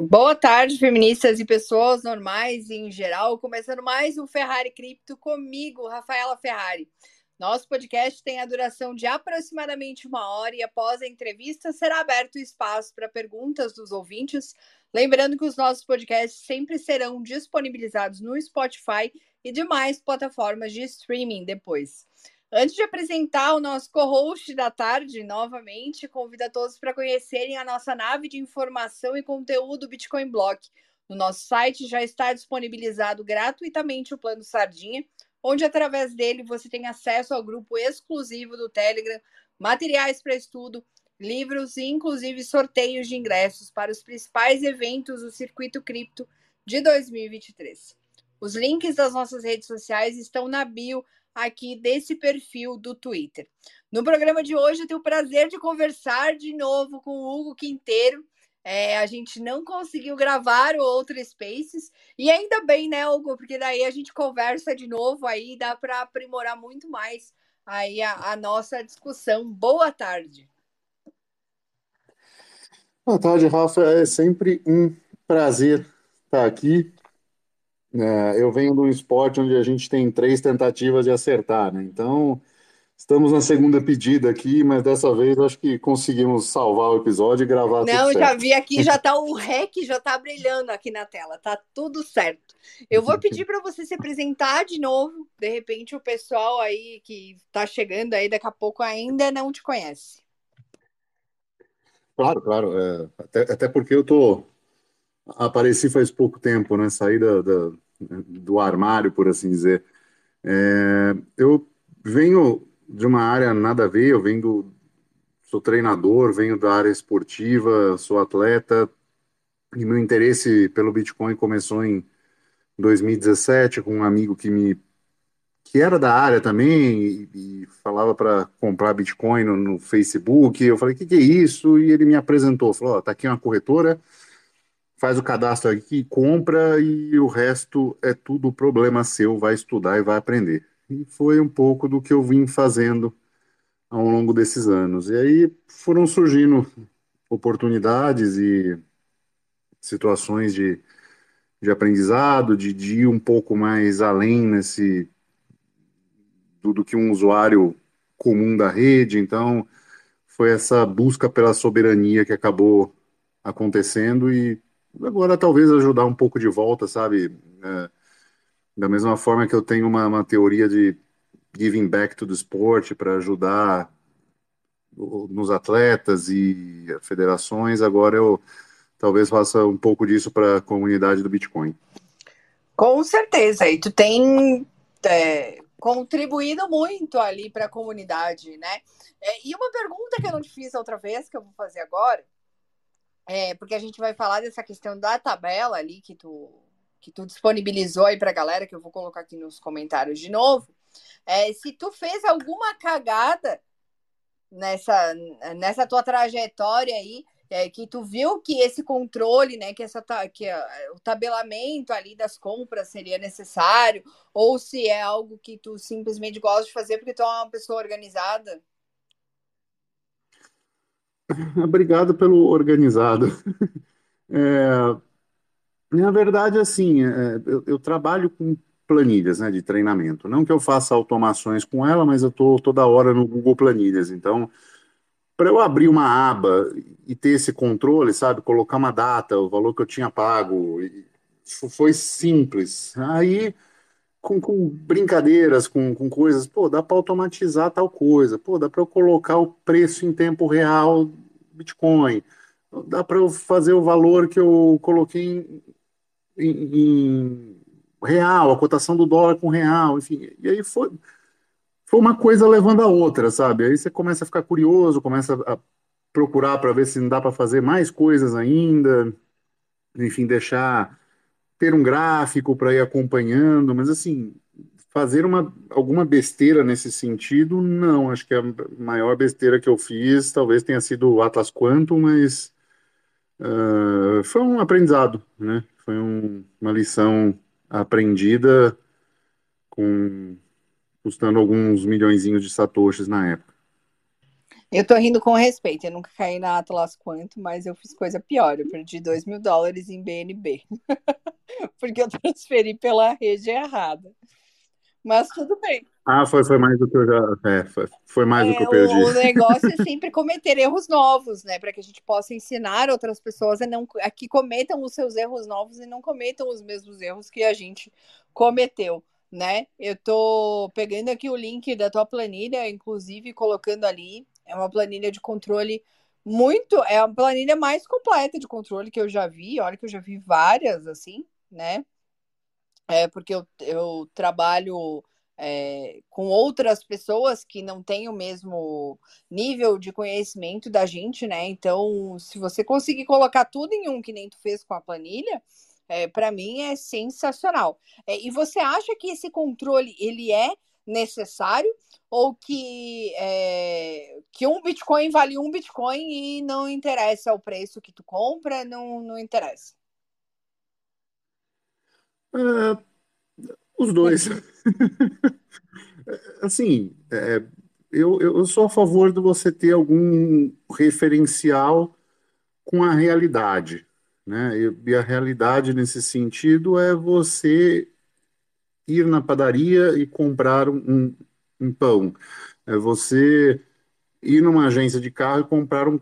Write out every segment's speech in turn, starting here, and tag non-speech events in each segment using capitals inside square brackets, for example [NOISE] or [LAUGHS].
Boa tarde, feministas e pessoas normais em geral. Começando mais um Ferrari Cripto comigo, Rafaela Ferrari. Nosso podcast tem a duração de aproximadamente uma hora e após a entrevista será aberto espaço para perguntas dos ouvintes. Lembrando que os nossos podcasts sempre serão disponibilizados no Spotify e demais plataformas de streaming depois. Antes de apresentar o nosso co-host da tarde, novamente, convido a todos para conhecerem a nossa nave de informação e conteúdo Bitcoin Block. No nosso site já está disponibilizado gratuitamente o plano Sardinha, onde através dele você tem acesso ao grupo exclusivo do Telegram, materiais para estudo, livros e inclusive sorteios de ingressos para os principais eventos do circuito cripto de 2023. Os links das nossas redes sociais estão na bio aqui desse perfil do Twitter. No programa de hoje, eu tenho o prazer de conversar de novo com o Hugo Quinteiro. É, a gente não conseguiu gravar o outro Spaces, e ainda bem, né, Hugo? Porque daí a gente conversa de novo, aí dá para aprimorar muito mais aí a, a nossa discussão. Boa tarde. Boa tarde, Rafa. É sempre um prazer estar aqui. É, eu venho de um esporte onde a gente tem três tentativas de acertar, né? Então, estamos na segunda pedida aqui, mas dessa vez acho que conseguimos salvar o episódio e gravar Não, tudo já certo. vi aqui, já tá o REC, já tá brilhando aqui na tela, tá tudo certo. Eu vou pedir para você se apresentar de novo, de repente o pessoal aí que tá chegando aí daqui a pouco ainda não te conhece. Claro, claro. é, até, até porque eu tô apareci faz pouco tempo, né? Saí da, da- do armário, por assim dizer. É, eu venho de uma área nada a ver, eu venho do, sou treinador, venho da área esportiva, sou atleta, e meu interesse pelo Bitcoin começou em 2017 com um amigo que me que era da área também e, e falava para comprar Bitcoin no, no Facebook. Eu falei, que, que é isso? E ele me apresentou, falou, ó, tá aqui uma corretora, faz o cadastro aqui, compra e o resto é tudo problema seu, vai estudar e vai aprender. E foi um pouco do que eu vim fazendo ao longo desses anos. E aí foram surgindo oportunidades e situações de, de aprendizado, de, de ir um pouco mais além nesse do, do que um usuário comum da rede. Então, foi essa busca pela soberania que acabou acontecendo e agora talvez ajudar um pouco de volta, sabe? É, da mesma forma que eu tenho uma, uma teoria de giving back to the sport para ajudar nos atletas e federações, agora eu talvez faça um pouco disso para a comunidade do Bitcoin. Com certeza, e tu tem é, contribuído muito ali para a comunidade, né? É, e uma pergunta que eu não te fiz outra vez, que eu vou fazer agora, é porque a gente vai falar dessa questão da tabela ali que tu, que tu disponibilizou aí para a galera, que eu vou colocar aqui nos comentários de novo. É, se tu fez alguma cagada nessa, nessa tua trajetória aí, é, que tu viu que esse controle, né, que, essa, que uh, o tabelamento ali das compras seria necessário, ou se é algo que tu simplesmente gosta de fazer porque tu é uma pessoa organizada? [LAUGHS] Obrigado pelo organizado. [LAUGHS] É, na verdade, assim, é, eu, eu, trabalho com planilhas né, de treinamento. Não que eu faça automações com ela, mas eu estou toda hora no Google Planilhas. Então, para eu abrir uma aba e ter esse controle, sabe, colocar uma data, o valor que eu tinha pago, foi simples. Aí, com, com brincadeiras, com, com, coisas, pô, dá para automatizar tal coisa, pô, dá para eu colocar o preço em tempo real Bitcoin, dá para eu fazer o valor que eu coloquei em, em, em real, a cotação do dólar com real, enfim. E aí foi foi uma coisa levando a outra, sabe? Aí você começa a ficar curioso, começa a procurar para ver se não dá para fazer mais coisas ainda, enfim, deixar ter um gráfico para ir acompanhando, mas assim, fazer uma, alguma besteira nesse sentido, não. Acho que a maior besteira que eu fiz talvez tenha sido o Atlas Quantum, mas uh, foi um aprendizado, né? Foi um, uma lição aprendida com custando alguns milhões de satoshis na época. Eu tô rindo com respeito, eu nunca caí na Atlas Quanto, mas eu fiz coisa pior, eu perdi 2 mil dólares em BNB, [LAUGHS] porque eu transferi pela rede errada. Mas tudo bem. Ah, foi, foi mais do que eu já. É, foi, foi mais é, do que eu perdi. O, [LAUGHS] o negócio é [LAUGHS] sempre cometer erros novos, né? Para que a gente possa ensinar outras pessoas a, não, a que cometam os seus erros novos e não cometam os mesmos erros que a gente cometeu né? Eu tô pegando aqui o link da tua planilha, inclusive colocando ali. É uma planilha de controle muito, é a planilha mais completa de controle que eu já vi. Olha que eu já vi várias assim, né? É porque eu, eu trabalho é, com outras pessoas que não têm o mesmo nível de conhecimento da gente, né? Então, se você conseguir colocar tudo em um que nem tu fez com a planilha, é, para mim é sensacional. É, e você acha que esse controle ele é necessário ou que é, que um Bitcoin vale um Bitcoin e não interessa o preço que tu compra, não, não interessa? Uh, os dois. [LAUGHS] assim, é, eu, eu sou a favor de você ter algum referencial com a realidade. Né? E, a realidade nesse sentido é você ir na padaria e comprar um, um pão. É você ir numa agência de carro e comprar um,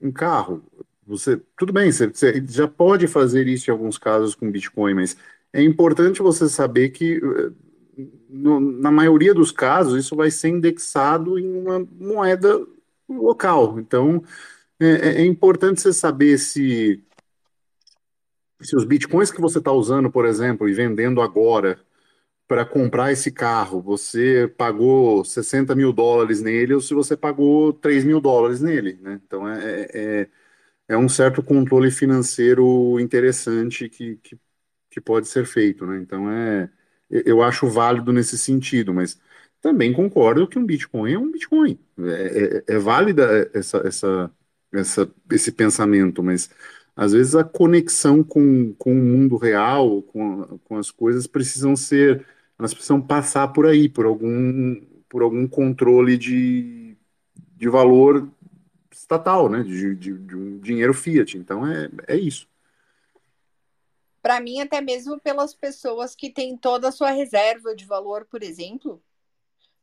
um carro. Você, tudo bem, você, você, já pode fazer isso em alguns casos com Bitcoin, mas é importante você saber que no, na maioria dos casos isso vai ser indexado em uma moeda local. Então é, é, é importante você saber se se os bitcoins que você está usando, por exemplo, e vendendo agora para comprar esse carro, você pagou 60 mil dólares nele ou se você pagou 3 mil dólares nele, né? Então é, é, é, é um certo controle financeiro interessante que, que, que pode ser feito, né? Então é, eu acho válido nesse sentido, mas também concordo que um Bitcoin é um Bitcoin. É, é, é válida essa, essa, essa, esse pensamento, mas às vezes a conexão com, com o mundo real, com, com as coisas, precisam ser, elas precisam passar por aí, por algum, por algum controle de, de valor estatal, né, de, de, de um dinheiro fiat. Então é, é isso. Para mim, até mesmo pelas pessoas que têm toda a sua reserva de valor, por exemplo,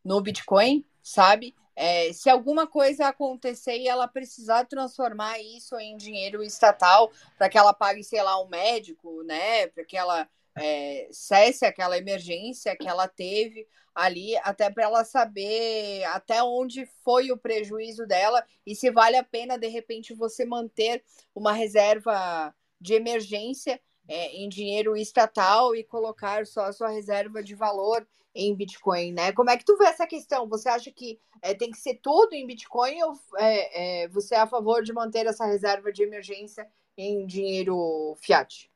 no Bitcoin, sabe? É, se alguma coisa acontecer e ela precisar transformar isso em dinheiro estatal para que ela pague, sei lá, um médico, né? Para que ela é, cesse aquela emergência que ela teve ali, até para ela saber até onde foi o prejuízo dela e se vale a pena, de repente, você manter uma reserva de emergência é, em dinheiro estatal e colocar só a sua reserva de valor em Bitcoin, né? Como é que tu vê essa questão? Você acha que é, tem que ser tudo em Bitcoin ou é, é, você é a favor de manter essa reserva de emergência em dinheiro fiat?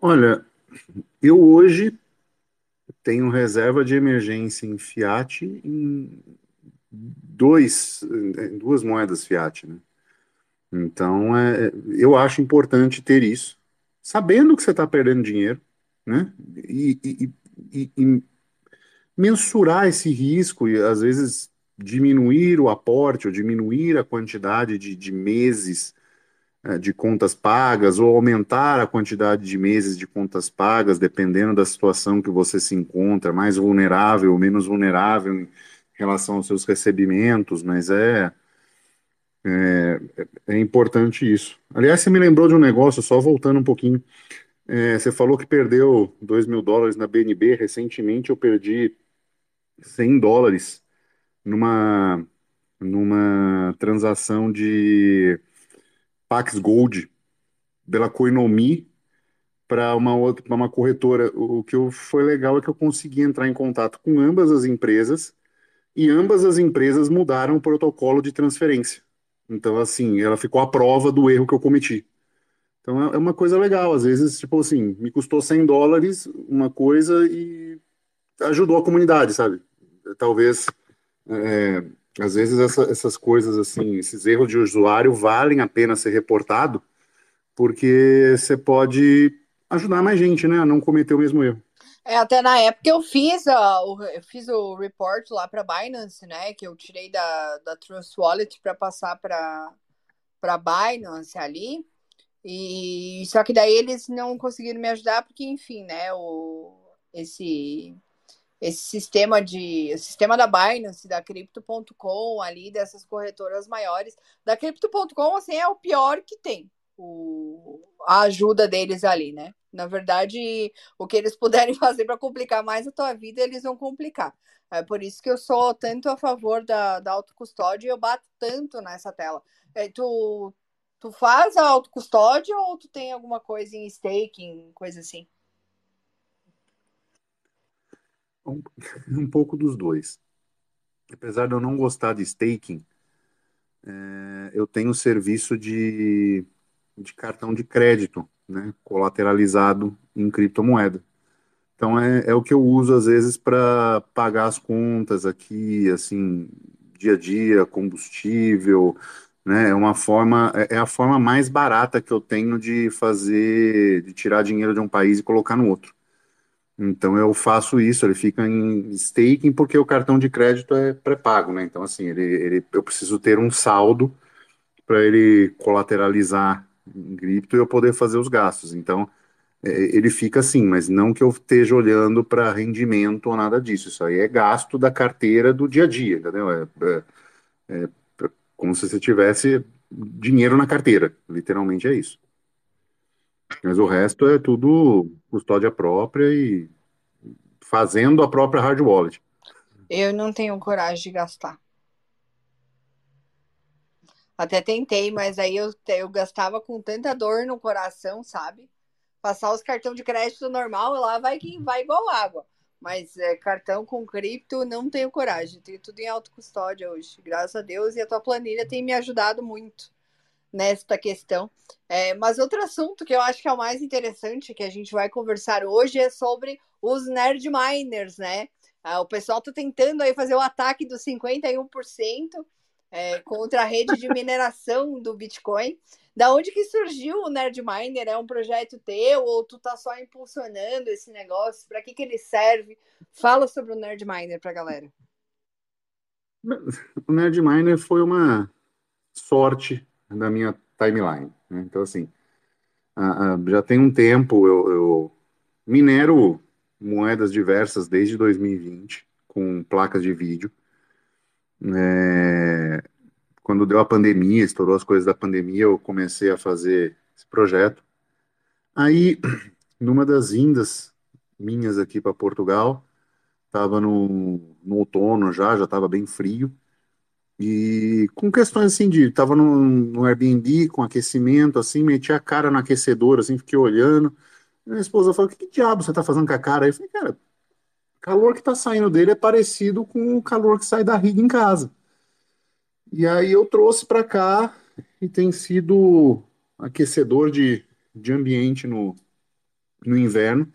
Olha, eu hoje tenho reserva de emergência em fiat em dois, em duas moedas fiat, né? Então, é, eu acho importante ter isso, sabendo que você está perdendo dinheiro, né? E, e, e, e, mensurar esse risco e às vezes diminuir o aporte ou diminuir a quantidade de, de meses de contas pagas ou aumentar a quantidade de meses de contas pagas, dependendo da situação que você se encontra, mais vulnerável ou menos vulnerável em relação aos seus recebimentos, mas é é, é, importante isso. Aliás, você me lembrou de um negócio, só voltando um pouquinho. É, você falou que perdeu 2 mil dólares na BNB. Recentemente eu perdi 100 dólares numa, numa transação de Pax Gold pela Coinomi para uma outra pra uma corretora. O que foi legal é que eu consegui entrar em contato com ambas as empresas e ambas as empresas mudaram o protocolo de transferência. Então, assim, ela ficou à prova do erro que eu cometi. Então, é, é uma coisa legal. Às vezes, tipo assim, me custou 100 dólares uma coisa e ajudou a comunidade, sabe? Talvez, é, às vezes, essa, essas coisas, assim, esses erros de usuário valem a pena ser reportado, porque você pode ajudar mais gente, né, a não cometer o mesmo erro. É, até na época eu fiz, uh, eu fiz o report lá para Binance, né? Que eu tirei da, da Trust Wallet para passar para para Binance ali. E só que daí eles não conseguiram me ajudar porque, enfim, né? O, esse esse sistema de sistema da Binance, da Crypto.com ali dessas corretoras maiores, da Crypto.com assim é o pior que tem. O, a ajuda deles ali, né? Na verdade, o que eles [LAUGHS] puderem fazer para complicar mais a tua vida, eles vão complicar. É por isso que eu sou tanto a favor da, da autocustódia e eu bato tanto nessa tela. É, tu, tu faz a autocustódia ou tu tem alguma coisa em staking, coisa assim? Um, um pouco dos dois. Apesar de eu não gostar de staking, é, eu tenho serviço de, de cartão de crédito né, colateralizado em criptomoeda. Então é, é o que eu uso às vezes para pagar as contas aqui, assim, dia a dia, combustível, né? É uma forma, é, é a forma mais barata que eu tenho de fazer, de tirar dinheiro de um país e colocar no outro. Então eu faço isso, ele fica em staking porque o cartão de crédito é pré-pago, né? Então assim, ele, ele, eu preciso ter um saldo para ele colateralizar em cripto e eu poder fazer os gastos. Então, é, ele fica assim, mas não que eu esteja olhando para rendimento ou nada disso. Isso aí é gasto da carteira do dia a dia, entendeu? É, é, é como se você tivesse dinheiro na carteira, literalmente é isso. Mas o resto é tudo custódia própria e fazendo a própria hard wallet. Eu não tenho coragem de gastar. Até tentei, mas aí eu, eu gastava com tanta dor no coração, sabe? Passar os cartões de crédito normal, lá vai que vai igual água. Mas é, cartão com cripto, não tenho coragem. Tenho tudo em autocustódia hoje, graças a Deus. E a tua planilha tem me ajudado muito nesta questão. É, mas outro assunto que eu acho que é o mais interessante que a gente vai conversar hoje é sobre os nerd miners, né? Ah, o pessoal tá tentando aí fazer o ataque dos 51% é, contra a rede de mineração [LAUGHS] do Bitcoin. Da onde que surgiu o Nerd Miner? É um projeto teu ou tu tá só impulsionando esse negócio? Para que que ele serve? Fala sobre o Nerd Miner para galera. O Nerd Miner foi uma sorte da minha timeline. Né? Então, assim, já tem um tempo eu, eu minero moedas diversas desde 2020 com placas de vídeo. É, quando deu a pandemia, estourou as coisas da pandemia, eu comecei a fazer esse projeto. Aí, [CLEARS THROAT] numa das vindas minhas aqui para Portugal, estava no, no outono já, já estava bem frio, e com questões assim de, estava no, no Airbnb com aquecimento, assim, meti a cara no aquecedor, assim, fiquei olhando, minha esposa falou, que, diabo você está fazendo com a cara? Aí eu falei, cara, o calor que está saindo dele é parecido com o calor que sai da riga em casa. E aí eu trouxe para cá e tem sido aquecedor de, de ambiente no, no inverno,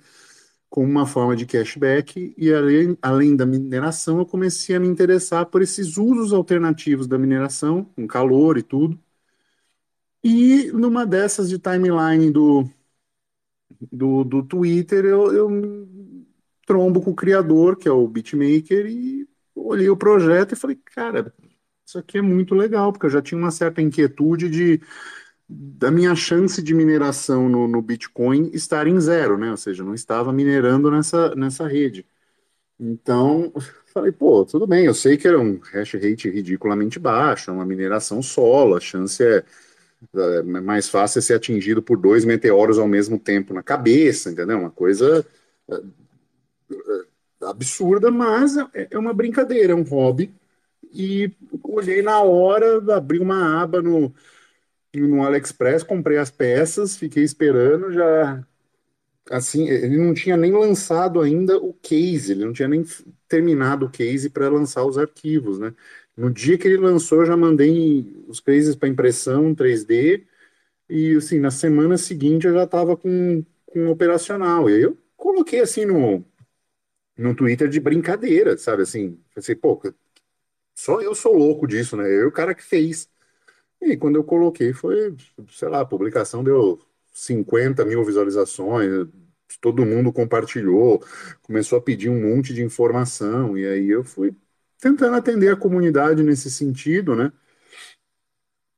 como uma forma de cashback. E além, além da mineração, eu comecei a me interessar por esses usos alternativos da mineração, com calor e tudo. E numa dessas de timeline do, do, do Twitter, eu, eu trombo com o criador, que é o Beatmaker, e olhei o projeto e falei, cara, isso aqui é muito legal, porque eu já tinha uma certa inquietude de da minha chance de mineração no, no Bitcoin estar em zero, né? Ou seja, não estava minerando nessa, nessa rede. Então, [LAUGHS] falei, pô, tudo bem, eu sei que era um hash rate ridiculamente baixo, é uma mineração solo, a chance é, é mais fácil é ser atingido por dois meteoros ao mesmo tempo na cabeça, entendeu? Uma coisa absurda, mas é, é uma brincadeira, é um hobby. E olhei na hora, abri uma aba no, no AliExpress, comprei as peças, fiquei esperando, já assim, ele não tinha nem lançado ainda o case, ele não tinha nem terminado o case para lançar os arquivos, né? No dia que ele lançou, eu já mandei os cases para impressão 3D e assim, na semana seguinte eu já estava com, com operacional. E aí eu coloquei assim no no Twitter de brincadeira, sabe? Assim, pensei, pô, só eu sou louco disso, né? Eu o cara que fez. E quando eu coloquei, foi, sei lá, a publicação deu 50 mil visualizações, todo mundo compartilhou, começou a pedir um monte de informação, e aí eu fui tentando atender a comunidade nesse sentido, né?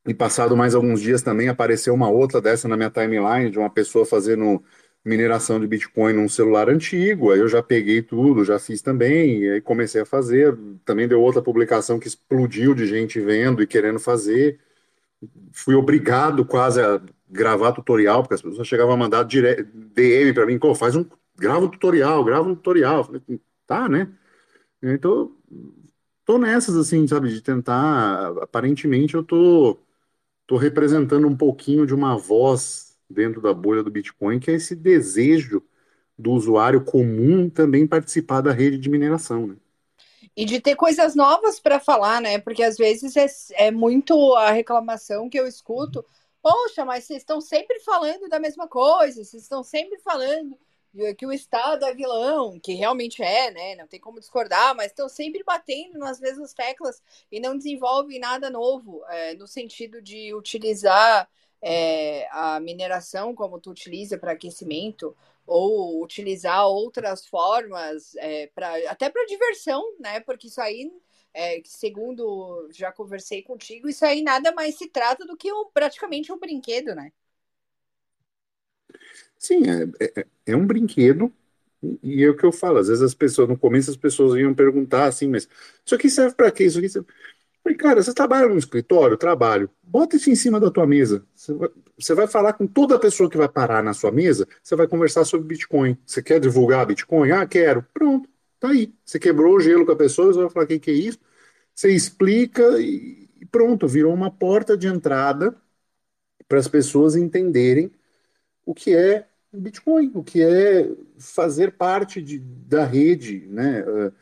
E passado mais alguns dias também apareceu uma outra dessa na minha timeline, de uma pessoa fazendo mineração de Bitcoin num celular antigo, aí eu já peguei tudo, já fiz também, e aí comecei a fazer. Também deu outra publicação que explodiu de gente vendo e querendo fazer. Fui obrigado quase a gravar tutorial, porque as pessoas chegavam a mandar dire... DM para mim, faz um, grava um tutorial, grava um tutorial. falei, tá, né? Então, tô nessas, assim, sabe, de tentar, aparentemente eu tô, tô representando um pouquinho de uma voz dentro da bolha do Bitcoin, que é esse desejo do usuário comum também participar da rede de mineração, né? E de ter coisas novas para falar, né? Porque às vezes é, é muito a reclamação que eu escuto. Poxa, mas vocês estão sempre falando da mesma coisa, vocês estão sempre falando que o Estado é vilão, que realmente é, né? Não tem como discordar, mas estão sempre batendo nas mesmas teclas e não desenvolvem nada novo, é, no sentido de utilizar é, a mineração como tu utiliza para aquecimento ou utilizar outras formas é, até para diversão, né? Porque isso aí, é, segundo já conversei contigo, isso aí nada mais se trata do que um, praticamente um brinquedo, né? Sim, é, é, é um brinquedo e é o que eu falo. Às vezes as pessoas no começo as pessoas iam perguntar assim, mas isso aqui serve para quê? Isso aqui serve... Falei, cara, você trabalha no escritório? Trabalho. Bota isso em cima da tua mesa. Você vai, você vai, falar com toda a pessoa que vai parar na sua mesa, você vai conversar sobre Bitcoin. Você quer divulgar Bitcoin? Ah, quero. Pronto, tá aí. Você quebrou o gelo com a pessoa, você vai falar o que, que é isso. Você explica e pronto, virou uma porta de entrada para as pessoas entenderem o que é Bitcoin, o que é fazer parte de, da rede, né? Uh,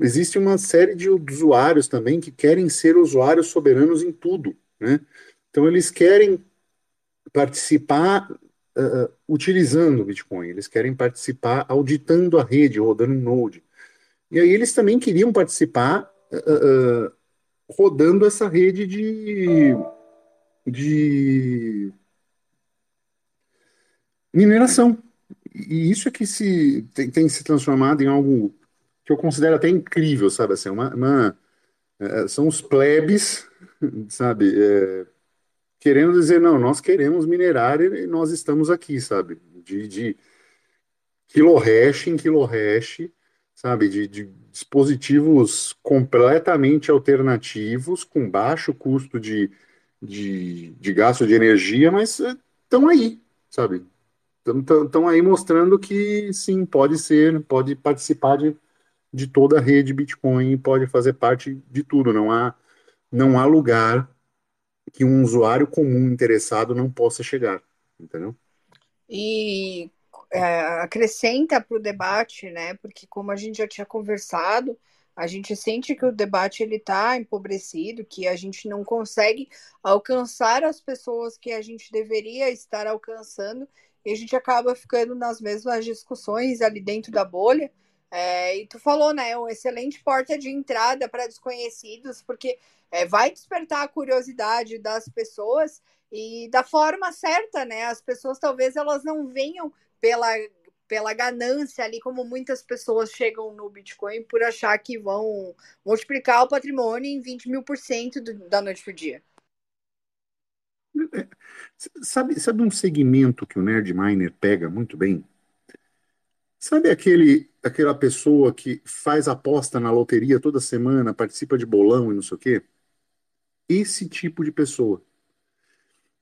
existe uma série de usuários também que querem ser usuários soberanos em tudo, né? Então eles querem participar uh, utilizando o Bitcoin, eles querem participar auditando a rede, rodando um node. E aí eles também queriam participar uh, uh, rodando essa rede de, de mineração. E isso é que se tem, tem se transformado em algo que eu considero até incrível, sabe? Assim, uma, uma é, são os plebes, [LAUGHS] sabe? É, querendo dizer, não, nós queremos minerar e nós estamos aqui, sabe? De, de kilohash em kilohash, sabe? De, de dispositivos completamente alternativos, com baixo custo de, de, de gasto de energia, mas estão é, aí, sabe? Estão aí mostrando que sim, pode ser, pode participar de de toda a rede Bitcoin pode fazer parte de tudo. Não há, não há lugar que um usuário comum interessado não possa chegar, entendeu? E é, acrescenta para o debate, né? Porque como a gente já tinha conversado, a gente sente que o debate ele está empobrecido, que a gente não consegue alcançar as pessoas que a gente deveria estar alcançando, e a gente acaba ficando nas mesmas discussões ali dentro da bolha, é, e tu falou, né? Um excelente porta de entrada para desconhecidos, porque é, vai despertar a curiosidade das pessoas e da forma certa, né? As pessoas talvez elas não venham pela, pela ganância ali, como muitas pessoas chegam no Bitcoin por achar que vão multiplicar o patrimônio em 20 mil por cento da noite para dia. Sabe, sabe um segmento que o Nerd Miner pega muito bem? Sabe aquele, aquela pessoa que faz aposta na loteria toda semana, participa de bolão e não sei o quê? Esse tipo de pessoa.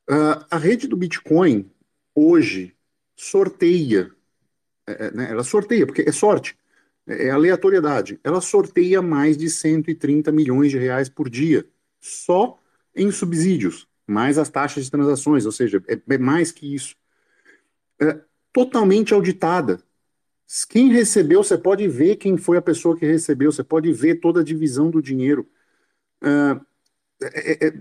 Uh, a rede do Bitcoin, hoje, sorteia. É, é, né, ela sorteia, porque é sorte, é, é aleatoriedade. Ela sorteia mais de 130 milhões de reais por dia, só em subsídios, mais as taxas de transações, ou seja, é, é mais que isso. É totalmente auditada quem recebeu, você pode ver quem foi a pessoa que recebeu, você pode ver toda a divisão do dinheiro. Uh, é, é,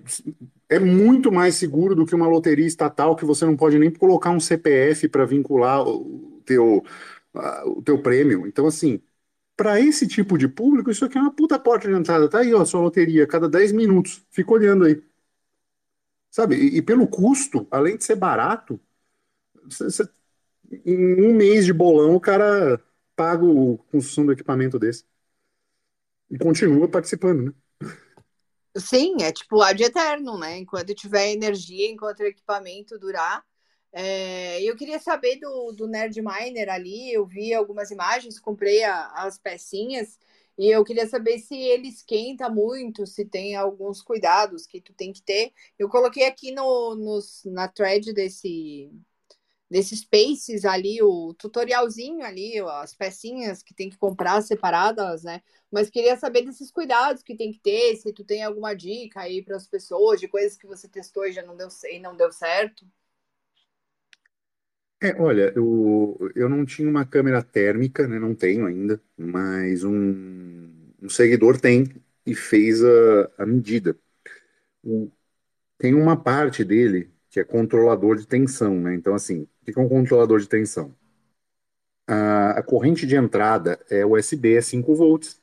é, muito mais seguro do que uma loteria estatal que você não pode nem colocar um CPF para vincular o teu, uh, o teu prêmio. Então, assim, para esse tipo de público, isso aqui é uma puta porta de entrada. Tá aí, ó, sua loteria, cada 10 minutos. Fica olhando aí. Sabe? E, e pelo custo, além de ser barato, você em um mês de bolão, o cara paga a construção do equipamento desse. E continua participando, né? Sim, é tipo ad eterno, né? Enquanto tiver energia, enquanto o equipamento durar. É, eu queria saber do, do Nerd Miner ali, eu vi algumas imagens, comprei a, as pecinhas, e eu queria saber se ele esquenta muito, se tem alguns cuidados que tu tem que ter. Eu coloquei aqui no, nos, na thread desse, desses spaces ali, o tutorialzinho ali, as pecinhas que tem que comprar separadas, né? Mas queria saber desses cuidados que tem que ter, se tu tem alguma dica aí para as pessoas de coisas que você testou e já não deu e não deu certo. É, olha, eu, eu não tinha uma câmera térmica, né? Não tenho ainda, mas um, um seguidor tem e fez a, a medida. O, tem uma parte dele que é controlador de tensão, né? Então, assim, que é um controlador de tensão? A, a corrente de entrada é USB, é 5 volts,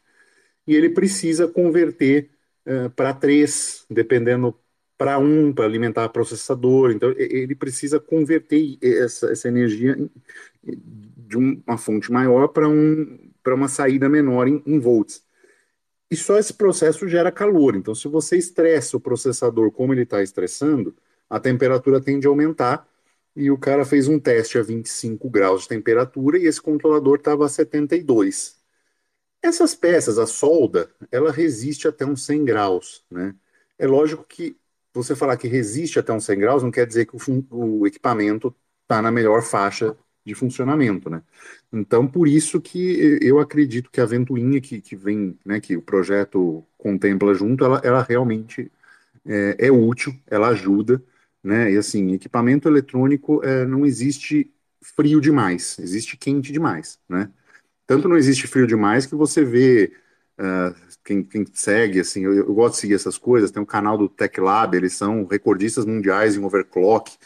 e ele precisa converter uh, para 3, dependendo para um, para alimentar o processador. Então, ele precisa converter essa, essa energia de uma fonte maior para um, uma saída menor em, em, volts. E só esse processo gera calor. Então, se você estressa o processador como ele está estressando, a temperatura tende a aumentar. E o cara fez um teste a 25 graus de temperatura e esse controlador estava a 72. Essas peças, a solda, ela resiste até uns 100 graus, né? É lógico que você falar que resiste até uns 100 graus não quer dizer que o, o equipamento está na melhor faixa de funcionamento, né? Então, por isso que eu acredito que a ventoinha que, que vem, né, que o projeto contempla junto, ela, ela realmente é, é útil, ela ajuda, né? E assim, equipamento eletrônico é, não existe frio demais, existe quente demais, né? Tanto não existe frio demais que você vê uh, quem, quem, segue, assim, eu, eu, gosto de seguir essas coisas, tem um canal do Tech Lab, eles são recordistas mundiais em overclock.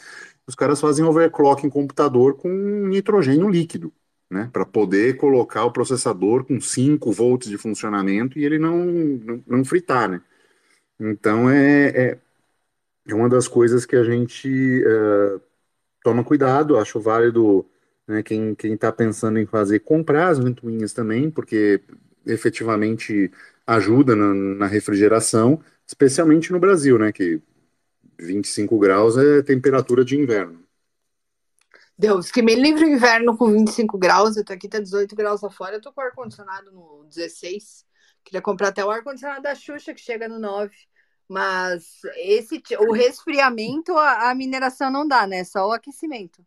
Os caras fazem overclock em computador com nitrogênio líquido, né, para poder colocar o processador com 5 volts de funcionamento e ele não, não, não fritar, né. Então é, é, é, uma das coisas que a gente uh, toma cuidado, acho válido né, quem está pensando em fazer, comprar as ventoinhas também, porque efetivamente ajuda na, na, refrigeração, especialmente no Brasil, né, que 25 graus é temperatura de inverno. Deus, que me livre o inverno com 25 graus, eu tô aqui, tá 18 graus lá fora, eu tô com o ar-condicionado no 16, queria comprar até o ar-condicionado da Xuxa, que chega no 9, mas esse, o resfriamento, a, a mineração não dá, né, só o aquecimento.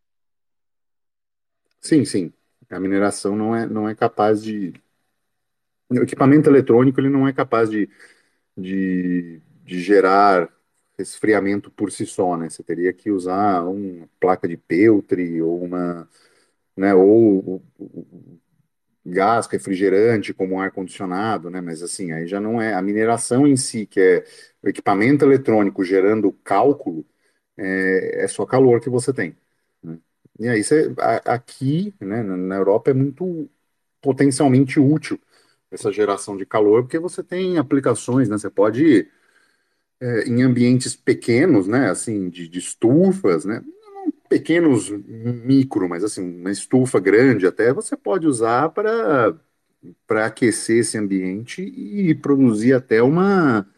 Sim, sim, a mineração não é, não é capaz de, o equipamento eletrônico ele não é capaz de, de, de gerar resfriamento por si só, né? Você teria que usar uma placa de peltre ou uma, né, ou, gás refrigerante como ar condicionado, né? Mas assim, aí já não é a mineração em si, que é o equipamento eletrônico gerando cálculo, é, é só calor que você tem. Né? E aí você, aqui, né, na Europa é muito potencialmente útil essa geração de calor, porque você tem aplicações, né? Você pode é, em ambientes pequenos, né? Assim, de, de estufas, né? Pequenos micro, mas assim, uma estufa grande até você pode usar para para aquecer esse ambiente e produzir até uma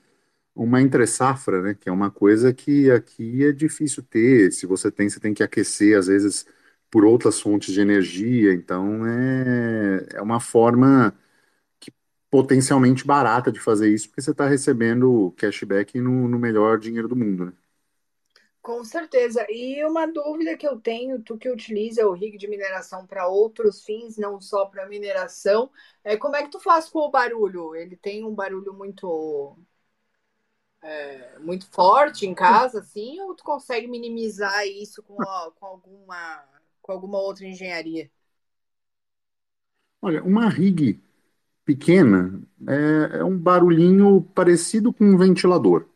uma entre safra, né? Que é uma coisa que aqui é difícil ter. Se você tem, você tem que aquecer às vezes por outras fontes de energia. Então é, é uma forma potencialmente barata de fazer isso, porque você está recebendo cashback no, no, melhor dinheiro do mundo, né? Com certeza. E uma dúvida que eu tenho, tu que utiliza o rig de mineração para outros fins, não só para mineração, é como é que tu faz com o barulho? Ele tem um barulho muito é, muito forte em casa, assim, ou tu consegue minimizar isso com, com alguma com alguma outra engenharia? Olha, uma rig pequena, é, é um barulhinho parecido com um ventilador.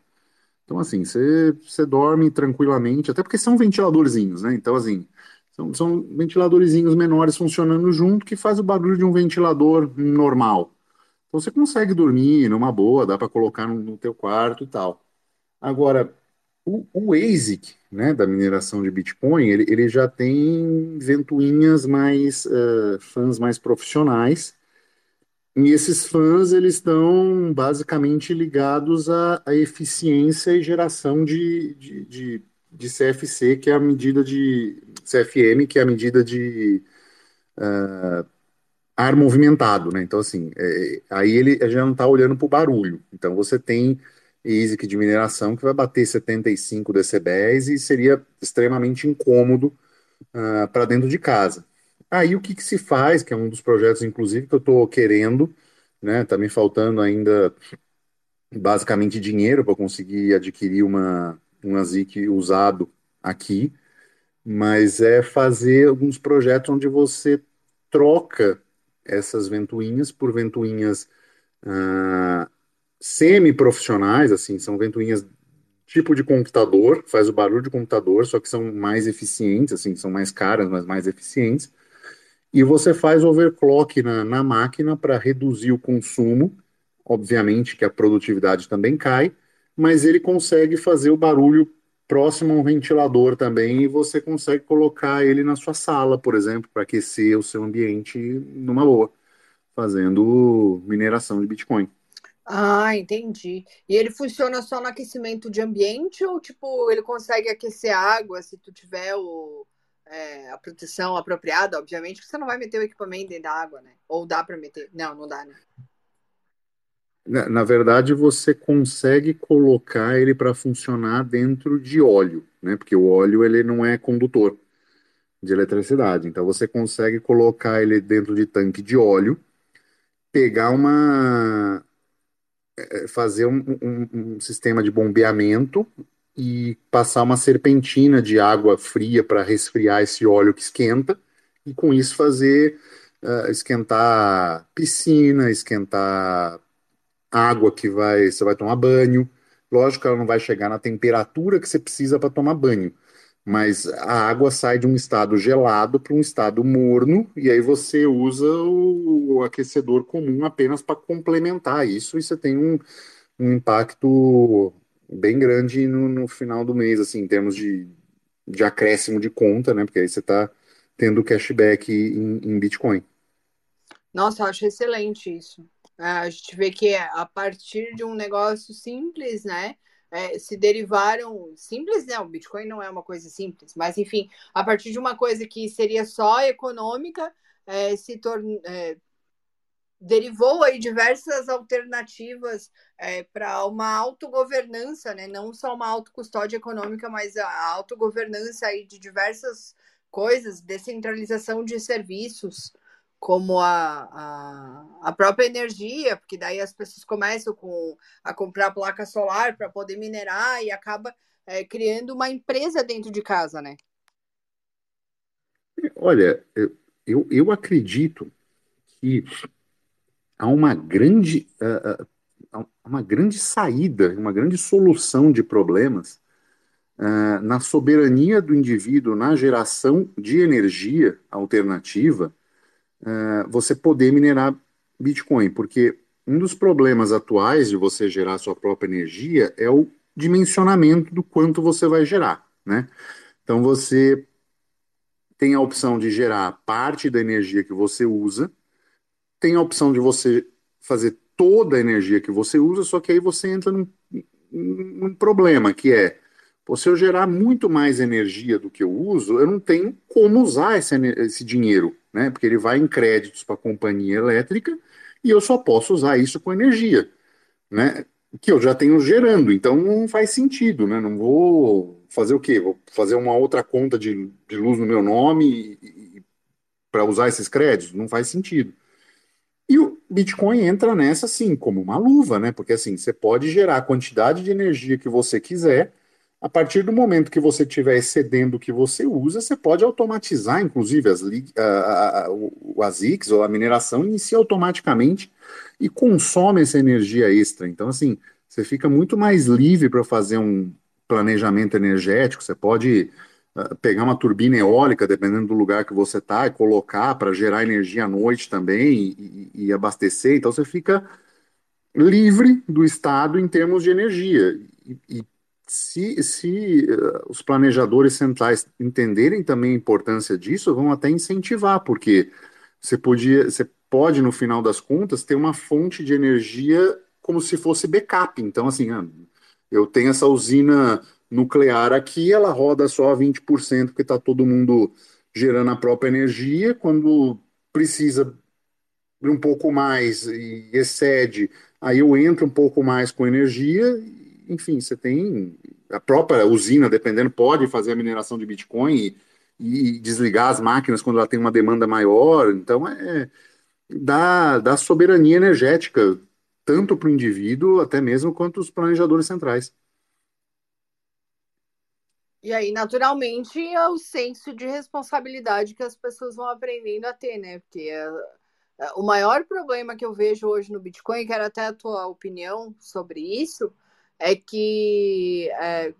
Então, assim, você, você dorme tranquilamente, até porque são ventiladorzinhos, né? Então, assim, são, são ventiladorzinhos menores funcionando junto que faz o barulho de um ventilador normal. Então, você consegue dormir numa boa, dá para colocar no, no teu quarto e tal. Agora, O, o ASIC, né, da mineração de Bitcoin, ele, ele já tem ventoinhas mais, uh, fãs mais profissionais, e esses fãs, eles estão basicamente ligados à, à eficiência e geração de, de, de, de, CFC, que é a medida de... CFM, que é a medida de uh, ar movimentado, né? Então, assim, é, aí ele já não está olhando para o barulho. Então, você tem ASIC de mineração que vai bater 75 decibéis e seria extremamente incômodo uh, ah, para dentro de casa. Aí o que, que, se faz, que é um dos projetos, inclusive, que eu estou querendo, né? Tá me faltando ainda basicamente dinheiro para conseguir adquirir uma, um ASIC usado aqui, mas é fazer alguns projetos onde você troca essas ventoinhas por ventoinhas uh, semi-profissionais, assim, são ventoinhas tipo de computador, faz o barulho de computador, só que são mais eficientes, assim, são mais caras, mas mais eficientes. E você faz overclock na, na máquina para reduzir o consumo, obviamente que a produtividade também cai, mas ele consegue fazer o barulho próximo ao ventilador também e você consegue colocar ele na sua sala, por exemplo, para aquecer o seu ambiente numa boa, fazendo mineração de Bitcoin. Ah, entendi. E ele funciona só no aquecimento de ambiente ou tipo ele consegue aquecer a água se tu tiver o, é, a proteção apropriada, obviamente, você não vai meter o equipamento dentro da água, né? Ou dá para meter? Não, não dá, né? Na, na verdade, você consegue colocar ele para funcionar dentro de óleo, né? Porque o óleo ele não é condutor de eletricidade. Então você consegue colocar ele dentro de tanque de óleo, pegar uma é, fazer um, um, um, sistema de bombeamento e passar uma serpentina de água fria para resfriar esse óleo que esquenta, e com isso fazer uh, esquentar piscina, esquentar água que vai, você vai tomar banho. Lógico que ela não vai chegar na temperatura que você precisa para tomar banho, mas a água sai de um estado gelado para um estado morno, e aí você usa o, o aquecedor comum apenas para complementar isso, e você tem um, um impacto bem grande no, no, final do mês, assim, em termos de, de acréscimo de conta, né? Porque aí você está tendo cashback em, em Bitcoin. Nossa, eu acho excelente isso. É, a gente vê que a partir de um negócio simples, né? é, se derivaram simples, né? O Bitcoin não é uma coisa simples, mas enfim, a partir de uma coisa que seria só econômica, é, se tornou é, derivou aí diversas alternativas é, para uma autogovernança, né? Não só uma autocustódia econômica, mas a autogovernança aí de diversas coisas, descentralização de serviços, como a, a, a, própria energia, porque daí as pessoas começam com, a comprar placa solar para poder minerar e acaba é, criando uma empresa dentro de casa, né? Olha, eu, eu acredito que há uma grande, uh, uma grande saída, uma grande solução de problemas uh, na soberania do indivíduo na geração de energia alternativa uh, você poder minerar Bitcoin, porque um dos problemas atuais de você gerar sua própria energia é o dimensionamento do quanto você vai gerar, né? Então você tem a opção de gerar parte da energia que você usa, tem a opção de você fazer toda a energia que você usa, só que aí você entra num, num problema que é se eu gerar muito mais energia do que eu uso, eu não tenho como usar esse, esse dinheiro, né? Porque ele vai em créditos para a companhia elétrica e eu só posso usar isso com energia, né? Que eu já tenho gerando, então não faz sentido, né? Não vou fazer o quê? Vou fazer uma outra conta de, de luz no meu nome para usar esses créditos? Não faz sentido. E o Bitcoin entra nessa, assim, como uma luva, né? Porque, assim, você pode gerar a quantidade de energia que você quiser a partir do momento que você estiver excedendo o que você usa, você pode automatizar, inclusive, as, a, a, o ASICs ou a mineração inicia automaticamente e consome essa energia extra. Então, assim, você fica muito mais livre para fazer um planejamento energético. Você pode pegar uma turbina eólica, dependendo do lugar que você está, e colocar para gerar energia à noite também e, e, abastecer. Então, você fica livre do Estado em termos de energia. E, e se, se uh, os planejadores centrais entenderem também a importância disso, vão até incentivar, porque você podia, você pode, no final das contas, ter uma fonte de energia como se fosse backup. Então, assim, ah, eu tenho essa usina nuclear aqui, ela roda só a 20%, porque está todo mundo gerando a própria energia. Quando precisa um pouco mais e excede, aí eu entro um pouco mais com energia. Enfim, você tem a própria usina, dependendo, pode fazer a mineração de Bitcoin e, e desligar as máquinas quando ela tem uma demanda maior. Então, é da, da soberania energética, tanto para o indivíduo, até mesmo quanto os planejadores centrais. E aí, naturalmente, é o senso de responsabilidade que as pessoas vão aprendendo a ter, né? Porque é, é, o maior problema que eu vejo hoje no Bitcoin, quero até a tua opinião sobre isso, é que é,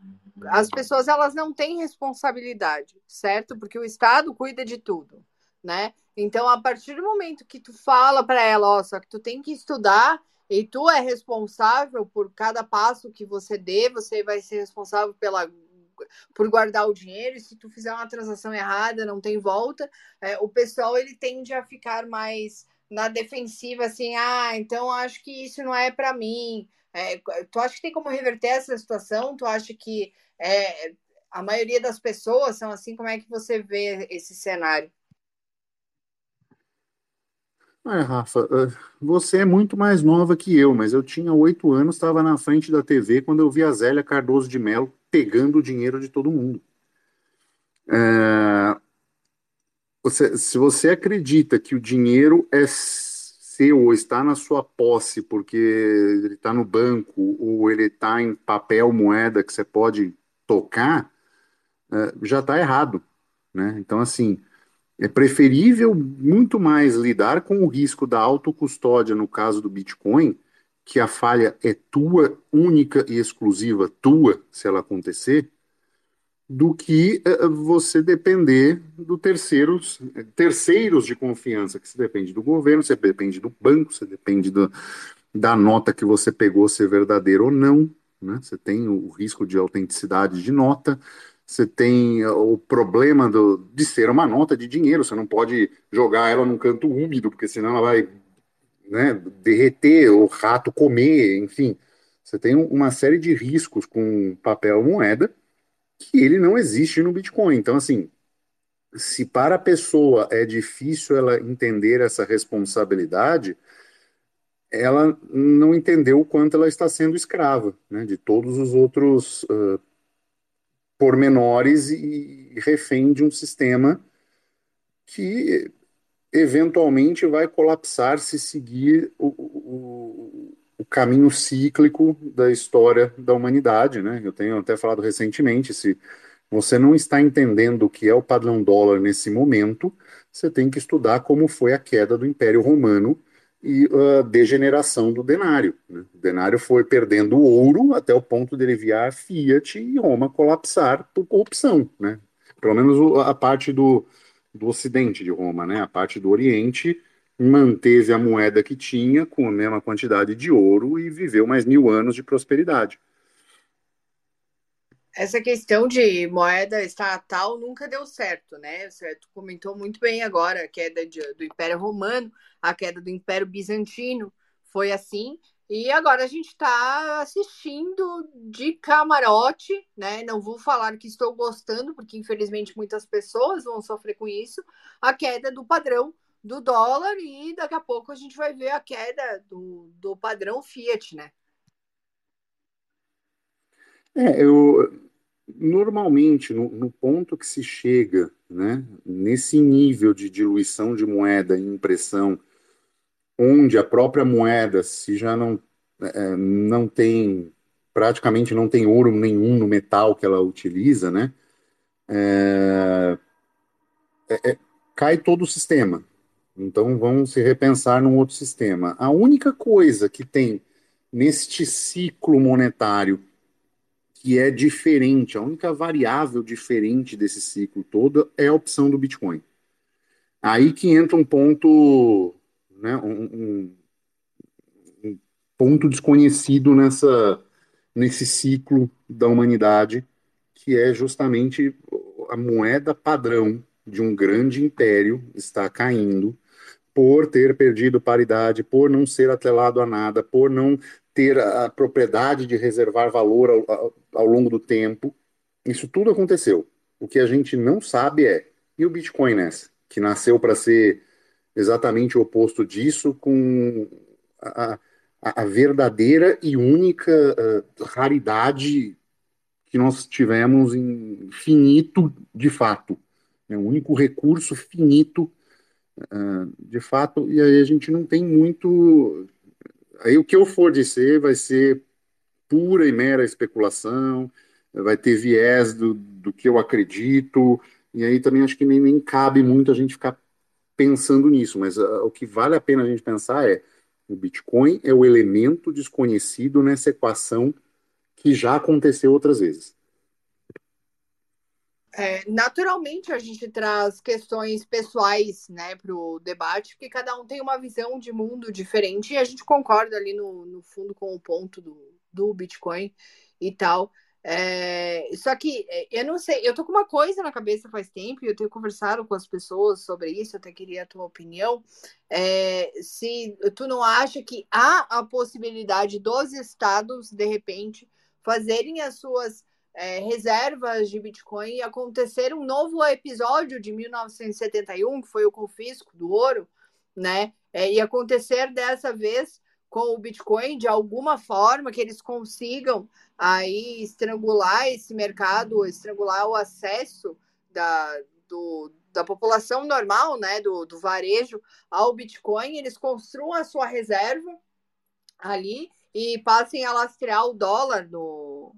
as pessoas elas não têm responsabilidade, certo? Porque o Estado cuida de tudo, né? Então, a partir do momento que tu fala para ela, ó, só que tu tem que estudar e tu é responsável por cada passo que você dê, você vai ser responsável pela por guardar o dinheiro, e se tu fizer uma transação errada, não tem volta, é, o pessoal ele tende a ficar mais na defensiva, assim, ah, então acho que isso não é para mim. É, tu acha que tem como reverter essa situação? Tu acha que é, a maioria das pessoas são assim? Como é que você vê esse cenário? É, Rafa, eh, você é muito mais nova que eu, mas eu tinha oito anos, estava na frente da TV quando eu vi a Zélia Cardoso de Mello pegando o dinheiro de todo mundo. É, você, se você acredita que o dinheiro é seu ou está na sua posse porque ele está no banco ou ele está em papel, moeda que você pode tocar, é, já está errado. Né? Então, assim, é preferível muito mais lidar com o risco da autocustódia no caso do Bitcoin, que a falha é tua, única e exclusiva tua, se ela acontecer, do que uh, você depender do terceiros, terceiros de confiança, que você depende do governo, você depende do banco, você depende do, da nota que você pegou ser verdadeira ou não, né? Você tem o risco de autenticidade de nota, você tem uh, o problema do, de ser uma nota de dinheiro, você não pode jogar ela num canto úmido, porque senão ela vai né, derreter, o rato comer, enfim. Você tem uma série de riscos com papel moeda que ele não existe no Bitcoin. Então, assim, se para a pessoa é difícil ela entender essa responsabilidade, ela não entendeu o quanto ela está sendo escrava né, de todos os outros uh, pormenores e refém de um sistema que eventualmente vai colapsar se seguir o, o, o, caminho cíclico da história da humanidade, né? Eu tenho até falado recentemente, se você não está entendendo o que é o padrão dólar nesse momento, você tem que estudar como foi a queda do Império Romano e a degeneração do denário. Né? O denário foi perdendo ouro até o ponto de ele virar Fiat e Roma colapsar por corrupção. Né? Pelo menos a parte do, do ocidente de Roma, né? a parte do oriente manteve a moeda que tinha com a mesma quantidade de ouro e viveu mais mil anos de prosperidade. Essa questão de moeda estatal nunca deu certo, né? Você comentou muito bem agora a queda de, do Império Romano, a queda do Império Bizantino foi assim. E agora a gente está assistindo de camarote, né? Não vou falar que estou gostando, porque infelizmente muitas pessoas vão sofrer com isso, a queda do padrão do dólar e daqui a pouco a gente vai ver a queda do, do padrão Fiat, né? É, eu normalmente no, no ponto que se chega, né, nesse nível de diluição de moeda e impressão onde a própria moeda, se já não, é, não tem, praticamente não tem ouro nenhum no metal que ela utiliza, né? É, é, é, cai todo o sistema. Então vamos se repensar num outro sistema. A única coisa que tem neste ciclo monetário que é diferente, a única variável diferente desse ciclo todo é a opção do Bitcoin. Aí que entra um ponto né, um, um, ponto desconhecido nessa, nesse ciclo da humanidade, que é justamente a moeda padrão de um grande império está caindo por ter perdido paridade, por não ser atrelado a nada, por não ter a propriedade de reservar valor ao, ao, ao longo do tempo. Isso tudo aconteceu. O que a gente não sabe é, e o Bitcoin nessa? Que nasceu para ser exatamente o oposto disso, com a, a, verdadeira e única uh, raridade que nós tivemos em finito de fato. É o único recurso finito uh, de fato, e aí a gente não tem muito. Aí o que eu for dizer vai ser pura e mera especulação, vai ter viés do, do que eu acredito, e aí também acho que nem, nem cabe muito a gente ficar pensando nisso, mas uh, o que vale a pena a gente pensar é o Bitcoin é o elemento desconhecido nessa equação que já aconteceu outras vezes. É, naturalmente a gente traz questões pessoais né, para o debate, porque cada um tem uma visão de mundo diferente e a gente concorda ali no, no fundo com o ponto do, do Bitcoin e tal. É, só que é, eu não sei, eu tô com uma coisa na cabeça faz tempo eu tenho conversado com as pessoas sobre isso, eu até queria a tua opinião. É, se tu não acha que há a possibilidade dos estados, de repente, fazerem as suas é, reservas de Bitcoin e acontecer um novo episódio de 1971, que foi o confisco do ouro, né? É, e acontecer dessa vez com o Bitcoin de alguma forma que eles consigam aí estrangular esse mercado, estrangular o acesso da, do, da população normal, né, do, do varejo ao Bitcoin, eles construam a sua reserva ali e passem a lastrear o dólar no,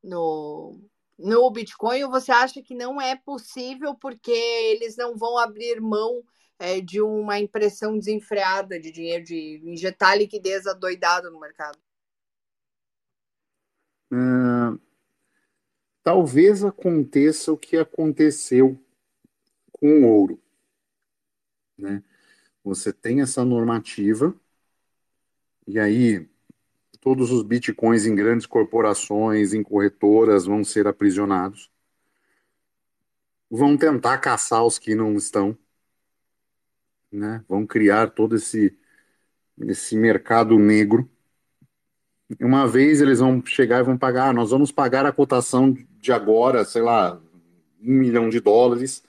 no, no Bitcoin, você acha que não é possível porque eles não vão abrir mão é, de uma impressão desenfreada de dinheiro, de injetar liquidez adoidada no mercado? Uh, talvez aconteça o que aconteceu com o ouro. Né? Você tem essa normativa, e aí todos os bitcoins em grandes corporações, em corretoras, vão ser aprisionados. Vão tentar caçar os que não estão. Né? Vão criar todo esse, esse mercado negro. Uma vez eles vão chegar e vão pagar, ah, nós vamos pagar a cotação de agora, sei lá, um milhão de dólares,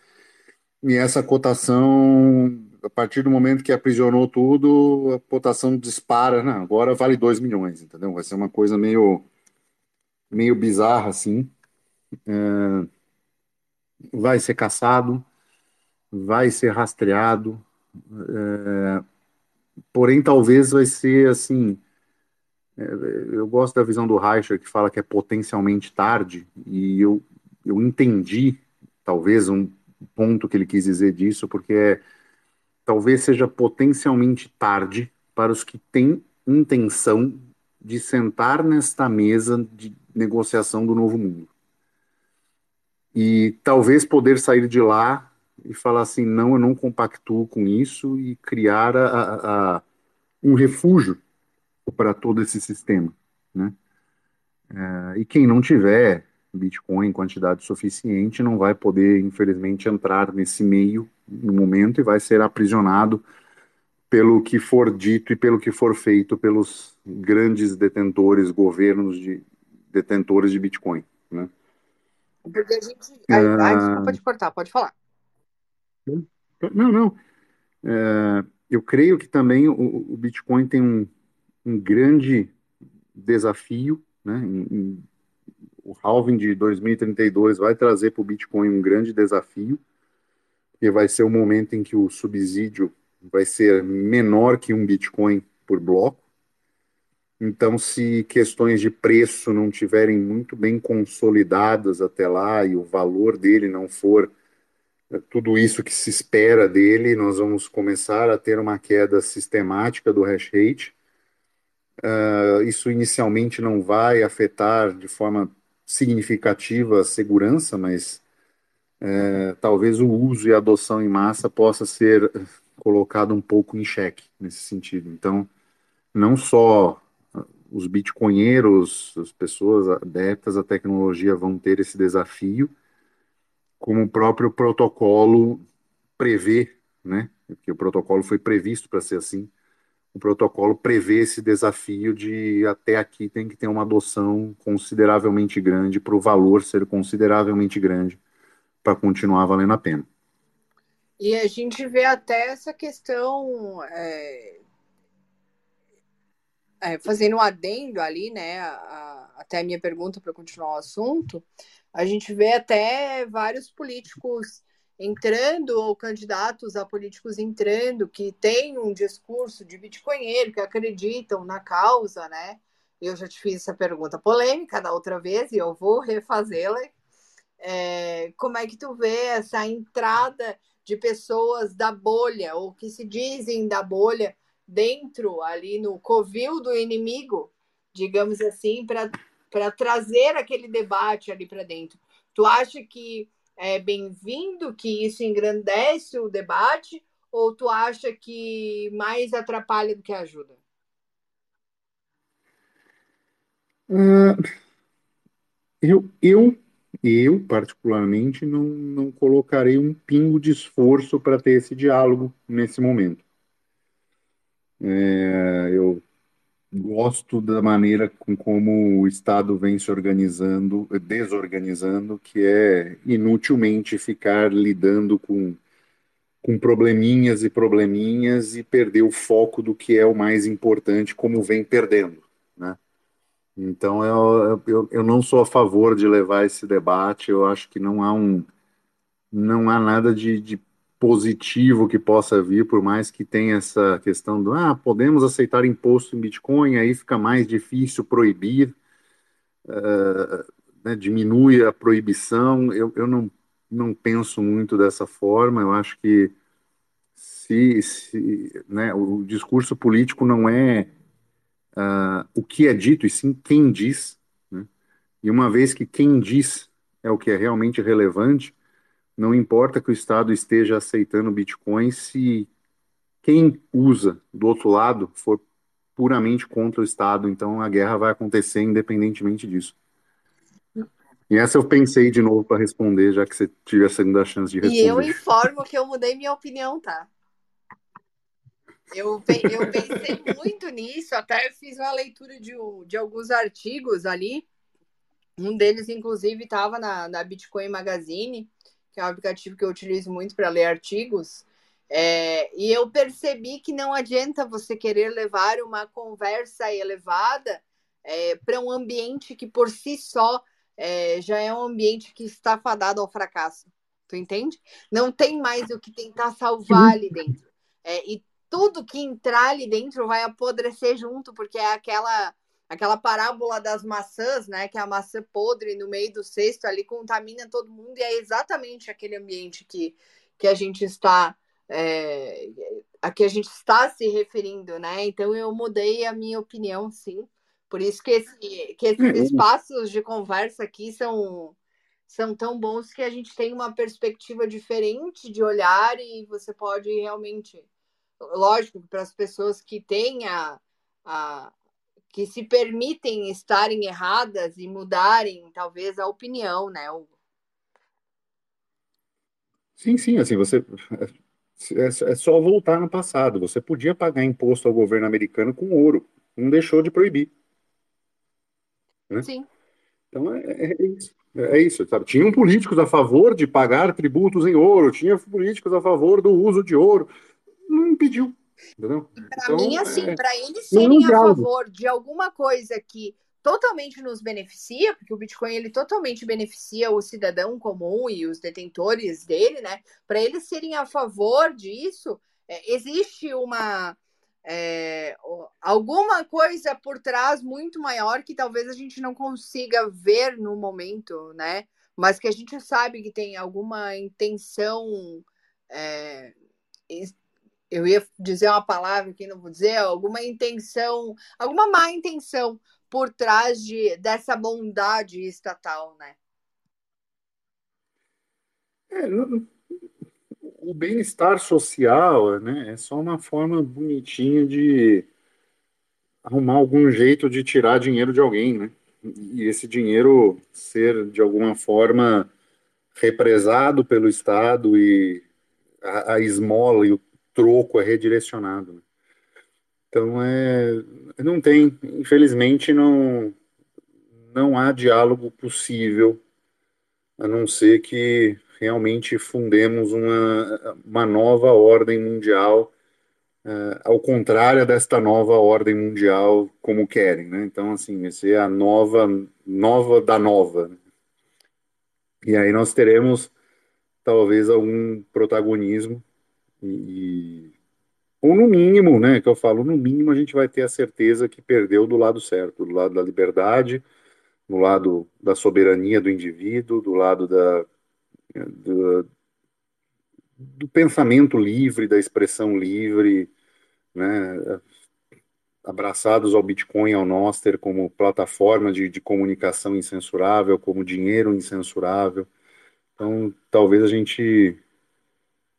e essa cotação a partir do momento que aprisionou tudo, a cotação dispara. Não, agora vale 2 milhões, entendeu? Vai ser uma coisa meio, meio bizarra, assim. É, vai ser caçado, vai ser rastreado, é, porém, talvez vai ser assim. É, eu gosto da visão do Reicher, que fala que é potencialmente tarde, e eu, eu entendi, talvez, um ponto que ele quis dizer disso, porque é talvez seja potencialmente tarde para os que têm intenção de sentar nesta mesa de negociação do novo mundo. E talvez poder sair de lá e falar assim: não, eu não compactuo com isso e criar a, a, a um refúgio para todo esse sistema. Né? É, e quem não tiver Bitcoin em quantidade suficiente não vai poder, infelizmente, entrar nesse meio no momento e vai ser aprisionado pelo que for dito e pelo que for feito pelos grandes detentores, governos de detentores de Bitcoin, né? Porque a gente... Ah, ah, desculpa te cortar, pode falar. Não, não. É, eu creio que também o, o Bitcoin tem um, um grande desafio, né? O halving de 2032 vai trazer para o Bitcoin um grande desafio, que vai ser o momento em que o subsídio vai ser menor que um Bitcoin por bloco. Então, se questões de preço não tiverem muito bem consolidadas até lá e o valor dele não for é, tudo isso que se espera dele, nós vamos começar a ter uma queda sistemática do hash rate. Uh, isso inicialmente não vai afetar de forma significativa a segurança, mas é, talvez o uso e a adoção em massa possa ser colocado um pouco em xeque nesse sentido. Então, não só os bitcoinheiros, as pessoas adeptas à tecnologia vão ter esse desafio, como o próprio protocolo prevê, né? Porque o protocolo foi previsto para ser assim. O protocolo prevê esse desafio de até aqui tem que ter uma adoção consideravelmente grande para o valor ser consideravelmente grande para continuar valendo a pena. E a gente vê até essa questão é, é, fazendo um adendo ali, né, a, a, até a minha pergunta para continuar o assunto, a gente vê até vários políticos entrando, ou candidatos a políticos entrando, que têm um discurso de bitcoinheiro, que acreditam na causa, né? Eu já te fiz essa pergunta polêmica da outra vez e eu vou refazê-la. É, como é que tu vê essa entrada de pessoas da bolha, ou que se dizem da bolha, dentro, ali no covil do inimigo, digamos assim, para trazer aquele debate ali para dentro. Tu acha que é bem-vindo, que isso engrandece o debate, ou tu acha que mais atrapalha do que ajuda? Uh, eu, eu, eu, particularmente, não, não colocarei um pingo de esforço para ter esse diálogo nesse momento. É, eu gosto da maneira com como o Estado vem se organizando, desorganizando, que é inutilmente ficar lidando com, com probleminhas e probleminhas e perder o foco do que é o mais importante, como vem perdendo, né? Então eu, eu, eu não sou a favor de levar esse debate. Eu acho que não há um não há nada de, de positivo que possa vir, por mais que tenha essa questão do ah, podemos aceitar imposto em Bitcoin, aí fica mais difícil proibir, uh, né, diminui a proibição. Eu, eu não, não penso muito dessa forma, eu acho que se, se né, o discurso político não é uh, o que é dito, e sim quem diz. Né? E uma vez que quem diz é o que é realmente relevante, não importa que o Estado esteja aceitando Bitcoin se quem usa do outro lado for puramente contra o Estado, então a guerra vai acontecer independentemente disso. E essa eu pensei de novo para responder, já que você tive a segunda chance de responder. E eu informo que eu mudei minha opinião, tá? Eu, eu pensei muito nisso, até fiz uma leitura de, de alguns artigos ali. Um deles, inclusive, estava na, na Bitcoin Magazine, que é um aplicativo que eu utilizo muito para ler artigos. É, e eu percebi que não adianta você querer levar uma conversa elevada é, para um ambiente que por si só é, já é um ambiente que está fadado ao fracasso. Tu entende? Não tem mais o que tentar salvar ali dentro. É, e tudo que entrar ali dentro vai apodrecer junto, porque é aquela aquela parábola das maçãs, né? Que a maçã podre no meio do cesto ali contamina todo mundo, e é exatamente aquele ambiente que, que a gente está. É, a que a gente está se referindo, né? Então eu mudei a minha opinião, sim. Por isso que, esse, que esses uhum. espaços de conversa aqui são, são tão bons que a gente tem uma perspectiva diferente de olhar e você pode realmente, lógico, para as pessoas que têm a, a, que se permitem estarem erradas e mudarem talvez a opinião, né? Sim, sim, assim, você é, é só voltar no passado. Você podia pagar imposto ao governo americano com ouro, não deixou de proibir. Né? Sim. Então é, é, é isso. É isso, sabe? Tinham políticos a favor de pagar tributos em ouro, tinha políticos a favor do uso de ouro, não impediu. Entendeu? Para então, mim, assim, é... para eles serem a favor de alguma coisa que totalmente nos beneficia, porque o Bitcoin ele totalmente beneficia o cidadão comum e os detentores dele, né? Para eles serem a favor disso, é, existe uma é, alguma coisa por trás muito maior que talvez a gente não consiga ver no momento, né? Mas que a gente sabe que tem alguma intenção é, eu ia dizer uma palavra que não vou dizer, alguma intenção, alguma má intenção por trás de, dessa bondade estatal, né? É, o bem-estar social né, é só uma forma bonitinha de arrumar algum jeito de tirar dinheiro de alguém, né? E esse dinheiro ser, de alguma forma, represado pelo Estado e a, a esmola e o troco é redirecionado. Né? Então, é, não tem, infelizmente, não, não há diálogo possível, a não ser que realmente fundemos uma, uma nova ordem mundial Uh, ao contrário desta nova ordem mundial como querem, né? Então, assim, essa é a nova, nova da nova. E aí nós teremos talvez algum protagonismo e, ou no mínimo, né, que eu falo, no mínimo a gente vai ter a certeza que perdeu do lado certo, do lado da liberdade, do lado da soberania do indivíduo, do lado da, do, do pensamento livre, da expressão livre, né, abraçados ao Bitcoin, ao Noster, como plataforma de, de comunicação incensurável, como dinheiro incensurável. Então, talvez a gente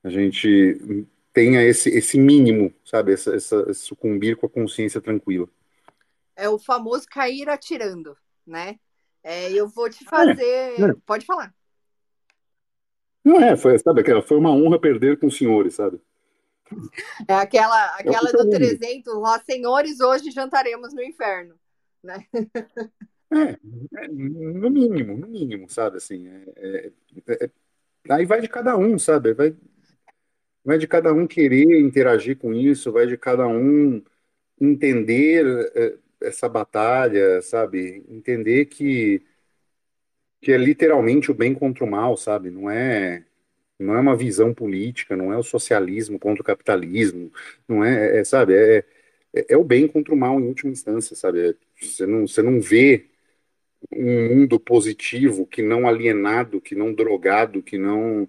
a gente tenha esse, esse mínimo, sabe, essa, essa, sucumbir com a consciência tranquila. É o famoso cair atirando, né? É, eu vou te fazer. É, é. Pode falar. Não é, foi, sabe, aquela, foi uma honra perder com os senhores, sabe? [LAUGHS] É aquela, aquela do 300, lá, senhores, hoje jantaremos no inferno, né? É, é no mínimo, no mínimo, sabe, assim, é, é, é, aí vai de cada um, sabe, vai, vai de cada um querer interagir com isso, vai de cada um entender é, essa batalha, sabe, entender que que é literalmente o bem contra o mal, sabe? Não é não é uma visão política, não é o socialismo contra o capitalismo, não é, é sabe? É, é, é, o bem contra o mal em última instância, sabe? É, você não você não vê um mundo positivo que não alienado, que não drogado, que não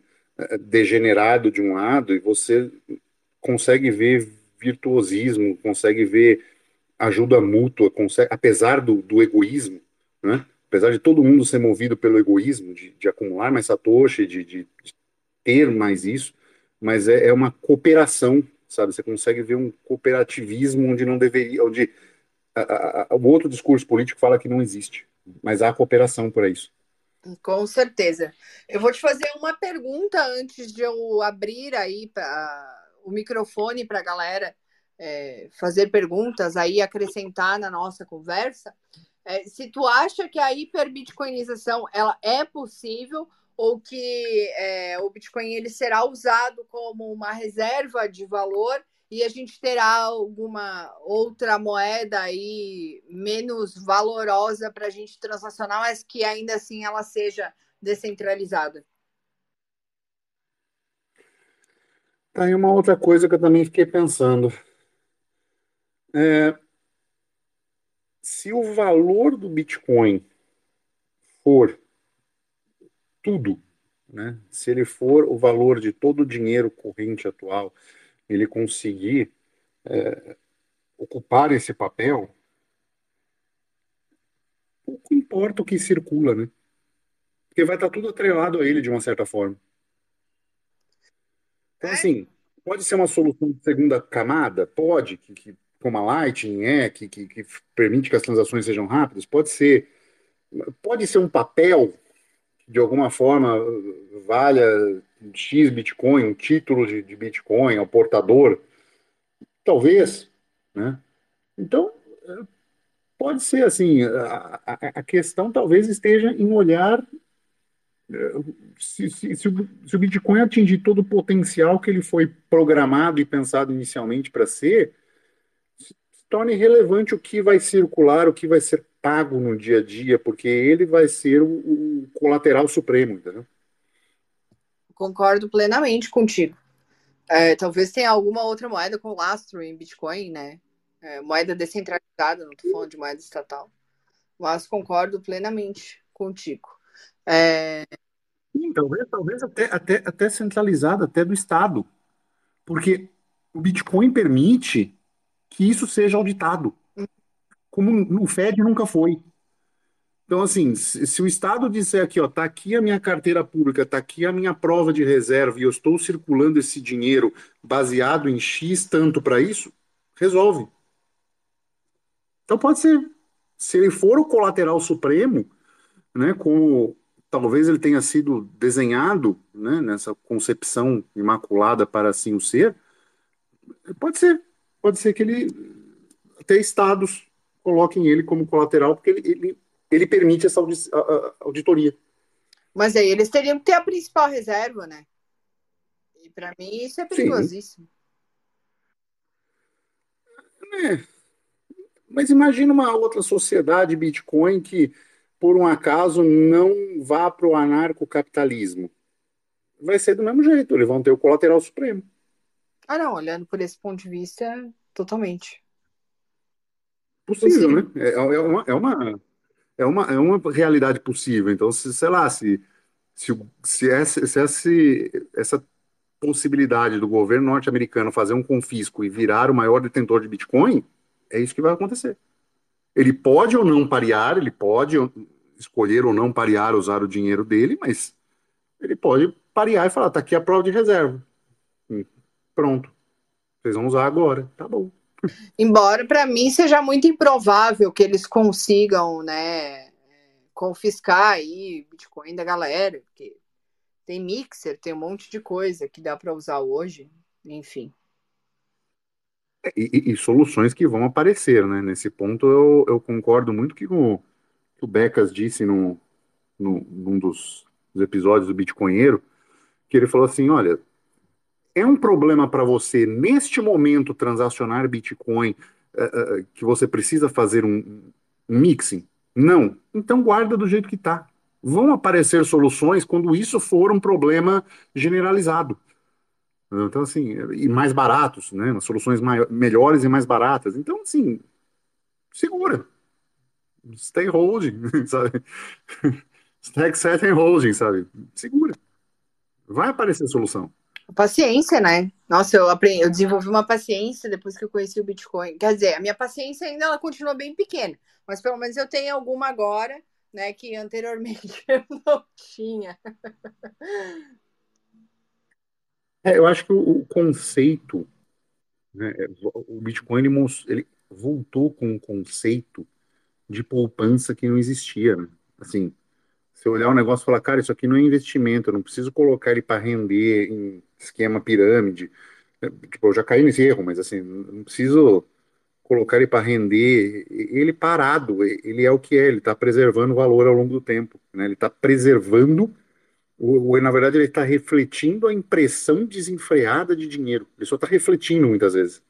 degenerado de um lado e você consegue ver virtuosismo, consegue ver ajuda mútua, consegue, apesar do, do egoísmo, né? apesar de todo mundo ser movido pelo egoísmo, de, de acumular mais satoshi, de, de, de ter mais isso, mas é, é, uma cooperação, sabe? Você consegue ver um cooperativismo onde não deveria, onde a, a, o outro discurso político fala que não existe, mas há cooperação para isso. Com certeza. Eu vou te fazer uma pergunta antes de eu abrir aí pra, o microfone para a galera é, fazer perguntas aí, acrescentar na nossa conversa. É, se tu acha que a hiperbitcoinização ela é possível ou que é, o Bitcoin ele será usado como uma reserva de valor e a gente terá alguma outra moeda aí menos valorosa para a gente transacionar, mas que ainda assim ela seja descentralizada. Tá aí uma outra coisa que eu também fiquei pensando. É, se o valor do Bitcoin for tudo, né? se ele for o valor de todo o dinheiro corrente atual, ele conseguir é, ocupar esse papel, pouco importa o que circula, né? Porque vai estar tudo atrelado a ele de uma certa forma. Então, assim, pode ser uma solução de segunda camada? Pode, que, que como a Lightning é, que, que, que permite que as transações sejam rápidas, pode ser, pode ser um papel que de alguma forma valha X Bitcoin, um título de, de Bitcoin ao portador, talvez, né? Então, pode ser assim, a, a, a questão talvez esteja em olhar se, se, se, o, se, o, Bitcoin atingir todo o potencial que ele foi programado e pensado inicialmente para ser, torne relevante o que vai circular, o que vai ser pago no dia a dia, porque ele vai ser o, o colateral supremo, entendeu? Concordo plenamente contigo. É, talvez tenha alguma outra moeda com lastro em Bitcoin, né? É, moeda descentralizada, não estou falando de moeda estatal. Mas concordo plenamente contigo. É... Sim, talvez, talvez até, até, até centralizada, até do Estado. Porque o Bitcoin permite que isso seja auditado, como o Fed nunca foi. Então, assim, se, o Estado disser aqui, ó, tá aqui a minha carteira pública, tá aqui a minha prova de reserva e eu estou circulando esse dinheiro baseado em X tanto para isso, resolve. Então pode ser, se ele for o colateral supremo, né, como talvez ele tenha sido desenhado né, nessa concepção imaculada para assim o ser, pode ser, pode ser que ele até estados coloquem ele como colateral, porque ele, ele, ele permite essa auditoria. Mas aí eles teriam que ter a principal reserva, né? E para mim isso é perigosíssimo. É. Mas imagina uma outra sociedade Bitcoin que, por um acaso, não vá para o anarcocapitalismo. Vai ser do mesmo jeito, eles vão ter o colateral supremo. Ah, não, olhando por esse ponto de vista, totalmente. Possível, possível. né? É, é, uma, é, uma, é, uma, é uma realidade possível. Então, se, sei lá, se, se, se, essa, se essa, essa possibilidade do governo norte-americano fazer um confisco e virar o maior detentor de Bitcoin, é isso que vai acontecer. Ele pode ou não parear, ele pode escolher ou não parear usar o dinheiro dele, mas ele pode parear e falar: tá aqui a prova de reserva. Hum, pronto. Vocês vão usar agora. Tá bom. Embora para mim seja muito improvável que eles consigam, né, confiscar aí Bitcoin da galera, porque tem mixer, tem um monte de coisa que dá para usar hoje, enfim. É, e, e, soluções que vão aparecer, né? Nesse ponto eu, eu concordo muito que o que o Becas disse no, no, num dos episódios do Bitcoinheiro, que ele falou assim, olha, é um problema para você, neste momento, transacionar Bitcoin, uh, uh, que você precisa fazer um, um, mixing? Não. Então guarda do jeito que está. Vão aparecer soluções quando isso for um problema generalizado. Então, assim, e mais baratos, né? Soluções maiores, melhores e mais baratas. Então, assim, segura. Stay holding, [LAUGHS] sabe? Stack set and holding, sabe? Segura. Vai aparecer solução. Paciência, né? Nossa, eu aprendi, eu desenvolvi uma paciência depois que eu conheci o Bitcoin. Quer dizer, a minha paciência ainda ela continua bem pequena, mas pelo menos eu tenho alguma agora, né, que anteriormente [LAUGHS] eu não tinha. É, eu acho que o, o conceito, né, o Bitcoin ele, ele, voltou com um conceito de poupança que não existia, né? Assim, você olhar o negócio e falar, cara, isso aqui não é investimento, eu não preciso colocar ele para render em esquema pirâmide. É, tipo, eu já caí nesse erro, mas assim, não preciso colocar ele para render. Ele parado, ele é o que é, ele está preservando o valor ao longo do tempo. Né? Ele está preservando, o, na verdade, ele está refletindo a impressão desenfreada de dinheiro. Ele só está refletindo muitas vezes.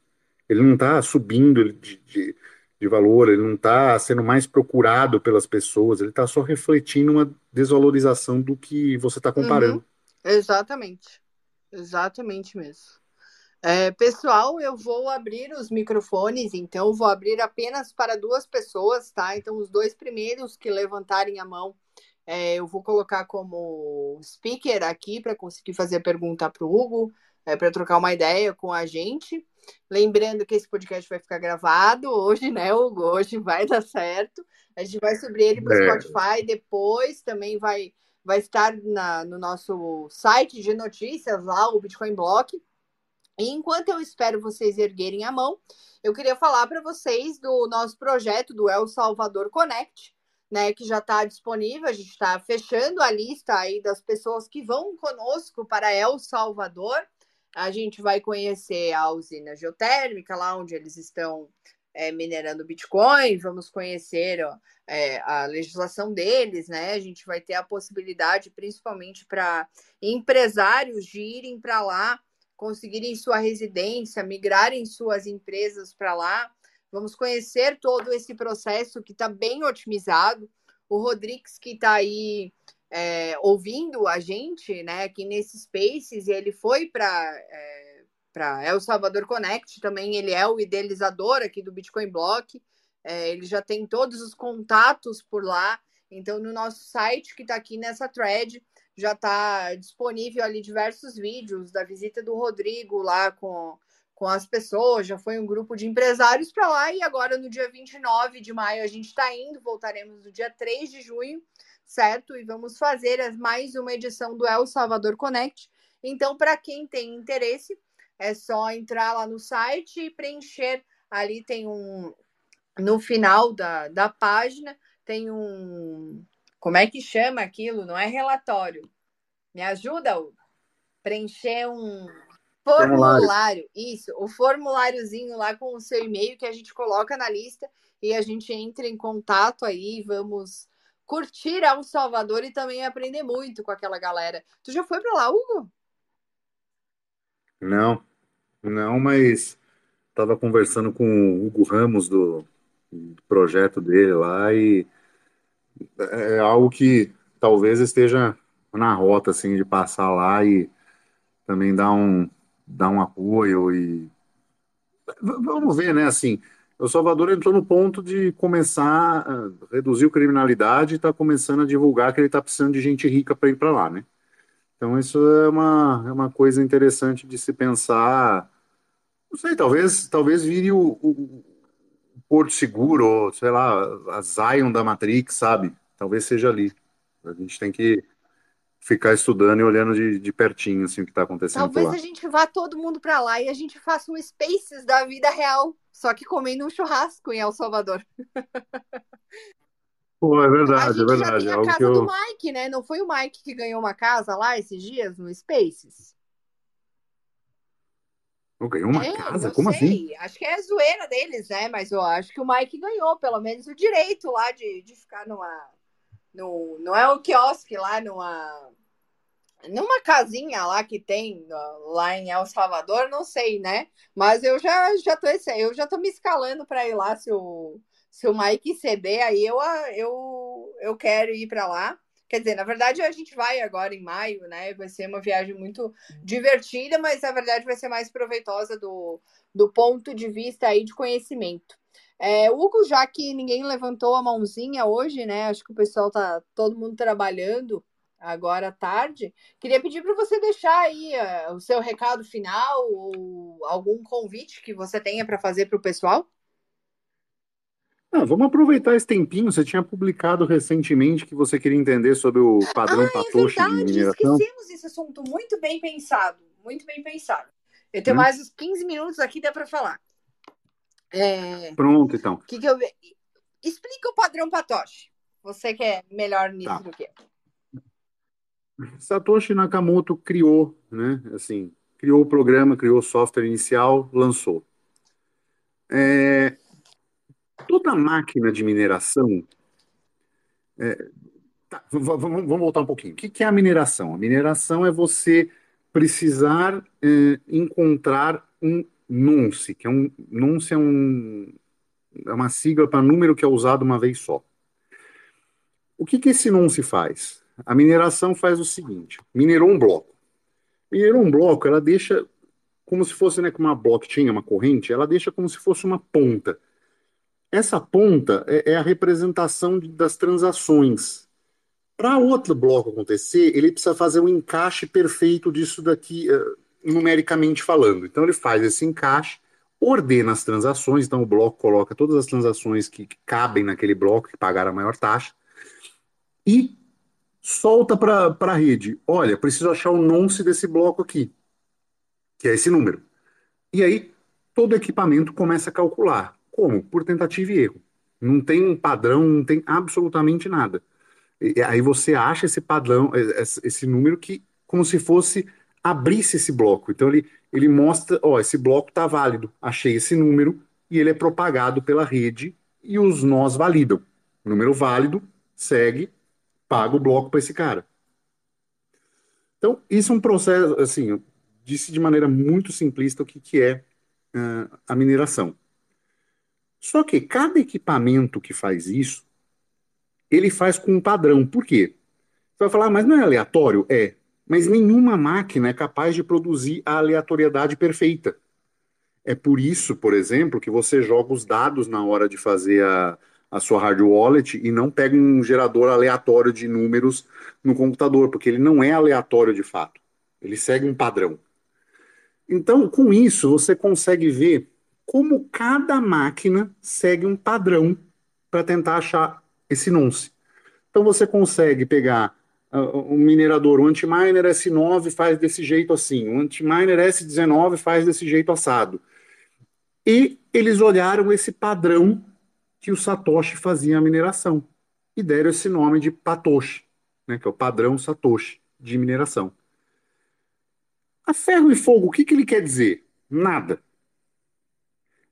Ele não está subindo de, de, de valor, ele não está sendo mais procurado pelas pessoas, ele está só refletindo uma desvalorização do que você está comparando. Uhum. Exatamente. Exatamente mesmo. É, pessoal, eu vou abrir os microfones, então vou abrir apenas para duas pessoas, tá? Então, os dois primeiros que levantarem a mão, é, eu vou colocar como speaker aqui para conseguir fazer a pergunta para o Hugo, é, para trocar uma ideia com a gente. Lembrando que esse podcast vai ficar gravado hoje, né, Hugo? Hoje vai dar certo. A gente vai subir ele para o é. Spotify, depois também vai, vai estar na, no nosso site de notícias lá, o Bitcoin Block. E enquanto eu espero vocês erguerem a mão, eu queria falar para vocês do nosso projeto do El Salvador Connect, né, que já está disponível. A gente está fechando a lista aí das pessoas que vão conosco para El Salvador. A gente vai conhecer a usina geotérmica, lá onde eles estão é, minerando Bitcoin, vamos conhecer ó, é, a legislação deles, né? A gente vai ter a possibilidade, principalmente para empresários, de irem para lá, conseguirem sua residência, migrarem suas empresas para lá. Vamos conhecer todo esse processo que está bem otimizado. O Rodrigues, que está aí é, ouvindo a gente, né, aqui nesse Spaces, e ele foi para é, para El Salvador Connect, também ele é o idealizador aqui do Bitcoin Block, é, ele já tem todos os contatos por lá, então no nosso site que está aqui nessa thread já está disponível ali diversos vídeos da visita do Rodrigo lá com, com as pessoas, já foi um grupo de empresários para lá e agora no dia 29 de maio a gente está indo, voltaremos no dia 3 de junho certo? E vamos fazer mais uma edição do El Salvador Connect. Então, para quem tem interesse, é só entrar lá no site e preencher. Ali tem um, no final da, da página tem um. Como é que chama aquilo? Não é relatório. Me ajuda, Preencher um formulário. formulário. Isso, o formuláriozinho lá com o seu e-mail que a gente coloca na lista e a gente entra em contato aí, vamos curtir El Salvador e também aprender muito com aquela galera. Tu já foi para lá, Hugo? Não, não, mas estava conversando com o Hugo Ramos do, do projeto dele lá e é algo que talvez esteja na rota assim de passar lá e também dar um dar um apoio e vamos ver, né? Assim, o Salvador entrou no ponto de começar a reduzir a criminalidade e está começando a divulgar que ele está precisando de gente rica para ir para lá, né? Então isso é uma, é uma coisa interessante de se pensar. Não sei, talvez, talvez vire o, o Porto Seguro, ou, sei lá, a Zion da Matrix, sabe? Talvez seja ali. A gente tem que ficar estudando e olhando de, de pertinho assim, o que está acontecendo. Talvez a gente vá todo mundo para lá e a gente faça um Spaces da vida real, só que comendo um churrasco em El Salvador. [LAUGHS] Pô, é verdade, é verdade. Já tem a casa eu... do Mike, né? Não foi o Mike que ganhou uma casa lá esses dias no Spaces? Eu ganhou uma é, casa? Como sei. assim? Acho que é a zoeira deles, né? Mas eu acho que o Mike ganhou, pelo menos, o direito lá de, de ficar numa. No, não é o quiosque lá, numa numa casinha lá que tem lá em El Salvador, não sei, né? Mas eu já já tô eu já tô me escalando para ir lá se o se o Mike ceder aí eu eu eu quero ir para lá. Quer dizer, na verdade a gente vai agora em maio, né? Vai ser uma viagem muito divertida, mas na verdade vai ser mais proveitosa do, do ponto de vista aí de conhecimento. É, Hugo, já que ninguém levantou a mãozinha hoje, né? Acho que o pessoal tá todo mundo trabalhando agora à tarde. Queria pedir para você deixar aí uh, o seu recado final ou algum convite que você tenha para fazer para o pessoal. Ah, vamos aproveitar esse tempinho. Você tinha publicado recentemente que você queria entender sobre o padrão ah, Patoche é verdade, de mineração. Esquecemos esse assunto. Muito bem pensado. Muito bem pensado. Eu tenho hum. mais uns 15 minutos aqui, dá para falar. É... Pronto, então. Que que eu... Explica o padrão Patoche. Você que é melhor nisso tá. do que eu. Satoshi Nakamoto criou, né? Assim, criou o programa, criou o software inicial, lançou. É, toda máquina de mineração. É, tá, vamos, voltar um pouquinho. O que, é a mineração? A mineração é você precisar é, encontrar um nonce, que é um nonce é, um, é uma sigla para número que é usado uma vez só. O que, que esse nonce faz? A mineração faz o seguinte: minerou um bloco. Minerou um bloco, ela deixa como se fosse né, uma blockchain, uma corrente, ela deixa como se fosse uma ponta. Essa ponta é, é a representação de, das transações. Para outro bloco acontecer, ele precisa fazer um encaixe perfeito disso daqui, uh, numericamente falando. Então, ele faz esse encaixe, ordena as transações, então o bloco coloca todas as transações que, que cabem naquele bloco, que pagaram a maior taxa, e solta para a rede. Olha, preciso achar o nonce desse bloco aqui, que é esse número. E aí, todo equipamento começa a calcular. Como? Por tentativa e erro. Não tem um padrão, não tem absolutamente nada. E aí você acha esse padrão, esse número que, como se fosse abrisse esse bloco. Então ele, ele mostra, ó, esse bloco está válido. Achei esse número e ele é propagado pela rede e os nós validam. Número válido, segue, paga o bloco para esse cara. Então, isso é um processo, assim, disse de maneira muito simplista o que, que é uh, a mineração. Só que cada equipamento que faz isso, ele faz com um padrão. Por quê? Você vai falar, ah, mas não é aleatório? É. Mas nenhuma máquina é capaz de produzir a aleatoriedade perfeita. É por isso, por exemplo, que você joga os dados na hora de fazer a, a sua hard wallet e não pega um gerador aleatório de números no computador, porque ele não é aleatório de fato. Ele segue um padrão. Então, com isso, você consegue ver como cada máquina segue um padrão para tentar achar esse nonce. Então, você consegue pegar uh, um minerador, o Antiminer S9 faz desse jeito assim, o Antiminer S19 faz desse jeito assado. E eles olharam esse padrão que o Satoshi fazia a mineração. E deram esse nome de Patoshi, né, que é o padrão Satoshi de mineração. A ferro e fogo, o que, que ele quer dizer? Nada.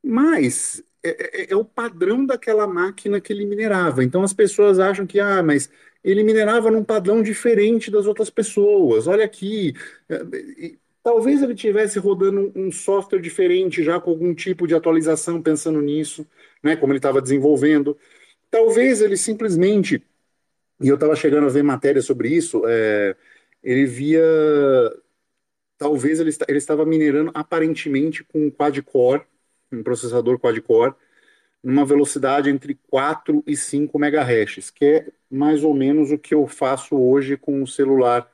Mas é, é, é, o padrão daquela máquina que ele minerava. Então as pessoas acham que, ah, mas ele minerava num padrão diferente das outras pessoas. Olha aqui. É, talvez ele tivesse rodando um software diferente, já com algum tipo de atualização pensando nisso, né? Como ele estava desenvolvendo. Talvez ele simplesmente, e eu estava chegando a ver matéria sobre isso, é, ele via. Talvez ele, ele estava minerando aparentemente com um quad-core um processador quad-core, numa velocidade entre 4 e 5 MHz, que é mais ou menos o que eu faço hoje com o celular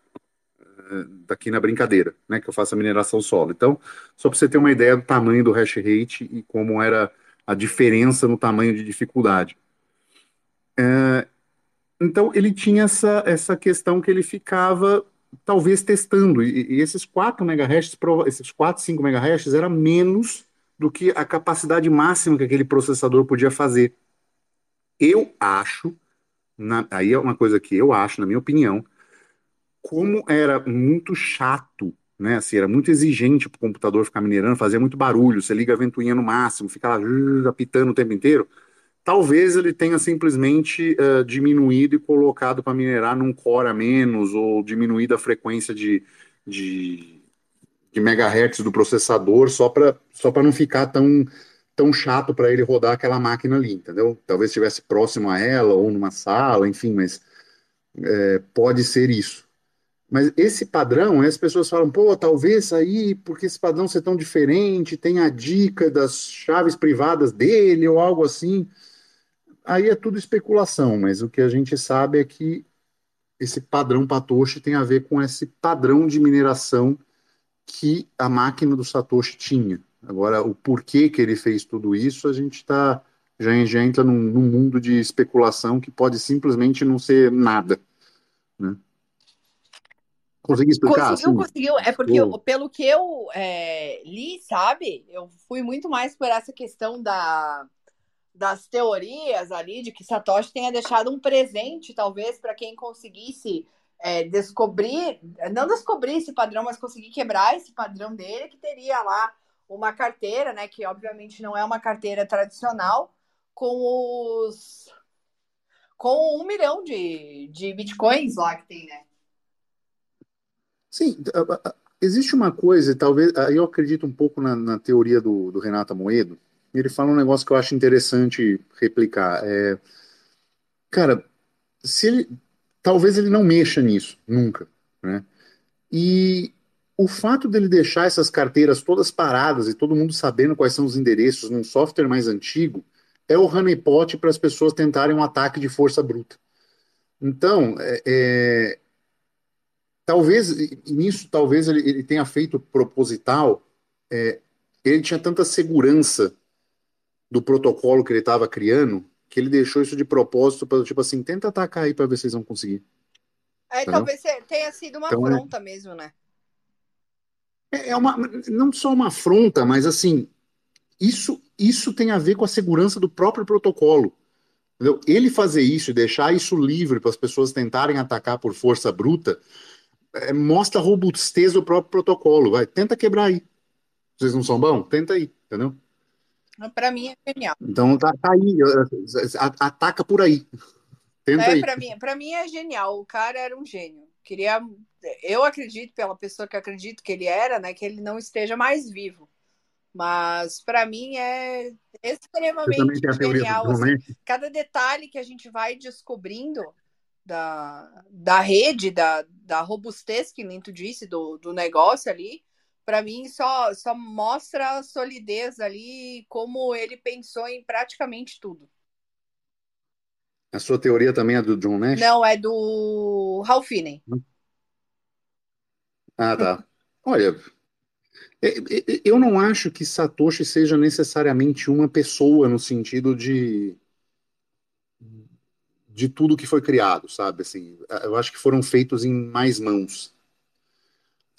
uh, daqui na brincadeira, né, que eu faço a mineração solo. Então, só para você ter uma ideia do tamanho do hash rate e como era a diferença no tamanho de dificuldade. Uh, então, ele tinha essa, essa questão que ele ficava talvez testando, e, e esses 4 MHz, esses 4, 5 MHz era menos do que a capacidade máxima que aquele processador podia fazer. Eu acho, na, aí é uma coisa que eu acho, na minha opinião, como era muito chato, né? Assim, era muito exigente para o computador ficar minerando, fazia muito barulho, você liga a ventoinha no máximo, fica lá apitando o tempo inteiro. Talvez ele tenha simplesmente uh, diminuído e colocado para minerar num core a menos, ou diminuído a frequência de, de de megahertz do processador só para só não ficar tão, tão chato para ele rodar aquela máquina ali, entendeu? Talvez estivesse próximo a ela ou numa sala, enfim, mas é, pode ser isso. Mas esse padrão, as pessoas falam, pô, talvez aí, porque esse padrão ser tão diferente, tem a dica das chaves privadas dele ou algo assim. Aí é tudo especulação, mas o que a gente sabe é que esse padrão Patoche tem a ver com esse padrão de mineração que a máquina do Satoshi tinha. Agora, o porquê que ele fez tudo isso, a gente está já, já entra num, num, mundo de especulação que pode simplesmente não ser nada. Né? Consegui explicar? Conseguiu, assim? conseguiu. É porque, eu, pelo que eu é, li, sabe, eu fui muito mais por essa questão da, das teorias ali, de que Satoshi tenha deixado um presente, talvez, para quem conseguisse é, descobrir, não descobrir esse padrão, mas conseguir quebrar esse padrão dele, que teria lá uma carteira, né? Que obviamente não é uma carteira tradicional, com os. com um milhão de, de bitcoins lá que tem, né? Sim, existe uma coisa, talvez, aí eu acredito um pouco na, na teoria do, do Renato Moedo, ele fala um negócio que eu acho interessante replicar. É, cara, se ele, talvez ele não mexa nisso, nunca. Né? E o fato dele deixar essas carteiras todas paradas e todo mundo sabendo quais são os endereços num software mais antigo é o honeypot para as pessoas tentarem um ataque de força bruta. Então, é, é, talvez nisso, talvez ele, ele, tenha feito proposital. É, ele tinha tanta segurança do protocolo que ele estava criando que ele deixou isso de propósito para tipo assim, tenta atacar aí para ver se vocês vão conseguir. É, talvez tenha sido uma então, é afronta é... mesmo, né? É, é uma não só uma afronta, mas assim, isso isso tem a ver com a segurança do próprio protocolo. Entendeu? Ele fazer isso e deixar isso livre para as pessoas tentarem atacar por força bruta é, mostra a robustez do próprio protocolo. Vai, tenta quebrar aí. Vocês não são bons? Tenta aí, entendeu? Para mim é genial. Então tá, tá aí, ataca por aí. Tenta é, para mim, para mim é genial. O cara era um gênio. Queria, eu acredito pela pessoa que acredito que ele era, né, que ele não esteja mais vivo. Mas para mim é extremamente genial. Assim, cada detalhe que a gente vai descobrindo da, da rede, da, da robustez que Linto disse do, do negócio ali, para mim só, só mostra a solidez ali, como ele pensou em praticamente tudo. A sua teoria também é do John Nash? Não, é do Ralph Finney. Ah, tá. Olha, eu não acho que Satoshi seja necessariamente uma pessoa no sentido de de tudo que foi criado, sabe? Assim, eu acho que foram feitos em mais mãos.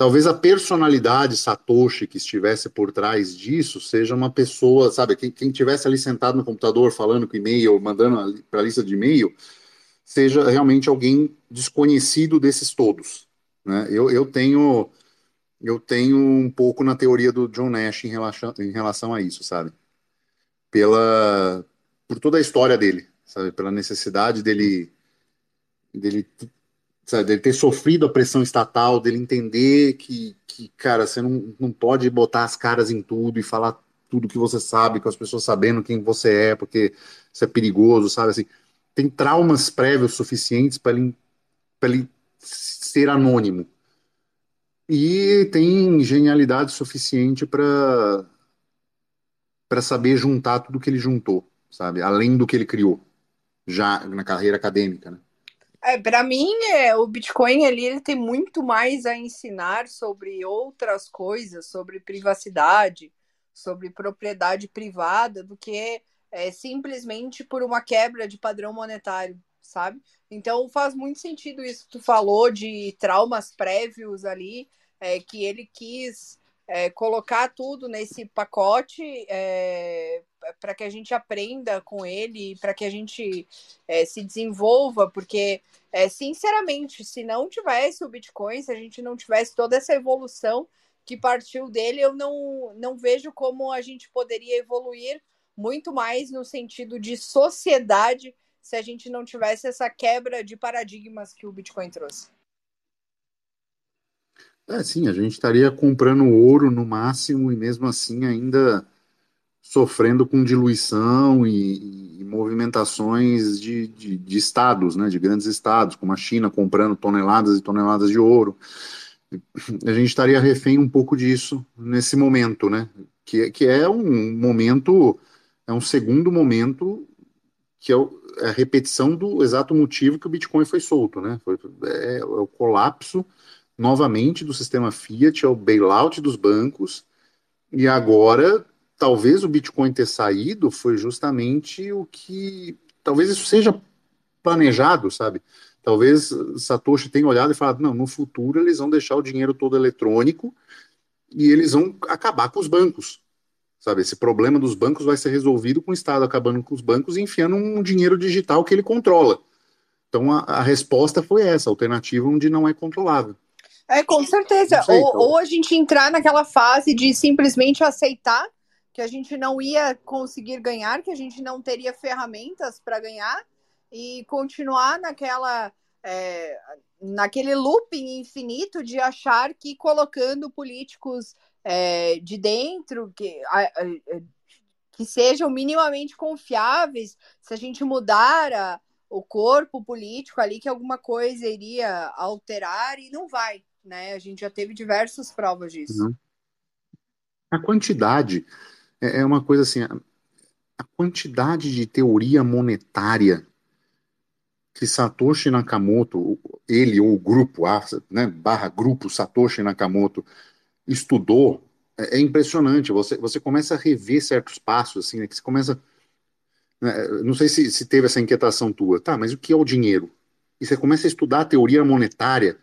Talvez a personalidade Satoshi que estivesse por trás disso seja uma pessoa, sabe, quem, quem tivesse ali sentado no computador falando com e-mail, mandando para a lista de e-mail, seja realmente alguém desconhecido desses todos. Né? Eu, eu tenho eu tenho um pouco na teoria do John Nash em relação, em relação a isso, sabe? Pela por toda a história dele, sabe? Pela necessidade dele dele, sabe, dele ter sofrido a pressão estatal, dele entender que, que cara, você não, não pode botar as caras em tudo e falar tudo que você sabe, com as pessoas sabendo quem você é, porque isso é perigoso, sabe? Assim, tem traumas prévios suficientes para ele, ele ser anônimo. E tem genialidade suficiente para para saber juntar tudo que ele juntou, sabe? Além do que ele criou já na carreira acadêmica, né? É, para mim, é, o Bitcoin ali ele tem muito mais a ensinar sobre outras coisas, sobre privacidade, sobre propriedade privada, do que é, simplesmente por uma quebra de padrão monetário, sabe? Então faz muito sentido isso que tu falou de traumas prévios ali, é, que ele quis é, colocar tudo nesse pacote é, para que a gente aprenda com ele, para que a gente é, se desenvolva, porque, é, sinceramente, se não tivesse o Bitcoin, se a gente não tivesse toda essa evolução que partiu dele, eu não, não vejo como a gente poderia evoluir muito mais no sentido de sociedade se a gente não tivesse essa quebra de paradigmas que o Bitcoin trouxe. É, sim, a gente estaria comprando ouro no máximo e mesmo assim ainda sofrendo com diluição e, e movimentações de, de, de, estados, né, de grandes estados, como a China comprando toneladas e toneladas de ouro. A gente estaria refém um pouco disso nesse momento, né, que, que é um momento, é um segundo momento que é, é a repetição do exato motivo que o Bitcoin foi solto, né, foi, é, é o colapso novamente do sistema Fiat, ao bailout dos bancos, e agora talvez o Bitcoin ter saído foi justamente o que. Talvez isso seja planejado, sabe? Talvez Satoshi tenha olhado e falado: não, no futuro eles vão deixar o dinheiro todo eletrônico e eles vão acabar com os bancos. Sabe, esse problema dos bancos vai ser resolvido com o Estado acabando com os bancos e enfiando um dinheiro digital que ele controla. Então a, a resposta foi essa, alternativa onde não é controlável. É, com certeza. Sei, ou, então. ou a gente entrar naquela fase de simplesmente aceitar que a gente não ia conseguir ganhar, que a gente não teria ferramentas para ganhar e continuar naquela é, naquele looping infinito de achar que colocando políticos é, de dentro que, a, a, que sejam minimamente confiáveis, se a gente mudar a, o corpo político ali, que alguma coisa iria alterar e não vai né? A gente já teve diversas provas disso. Uhum. A quantidade é, é uma coisa assim, a quantidade de teoria monetária que Satoshi Nakamoto, ele ou o grupo, né, barra grupo Satoshi Nakamoto, estudou, é, é, impressionante. Você, você começa a rever certos passos, assim, né, que você começa. Né, não sei se, se teve essa inquietação tua, tá, mas o que é o dinheiro? E você começa a estudar a teoria monetária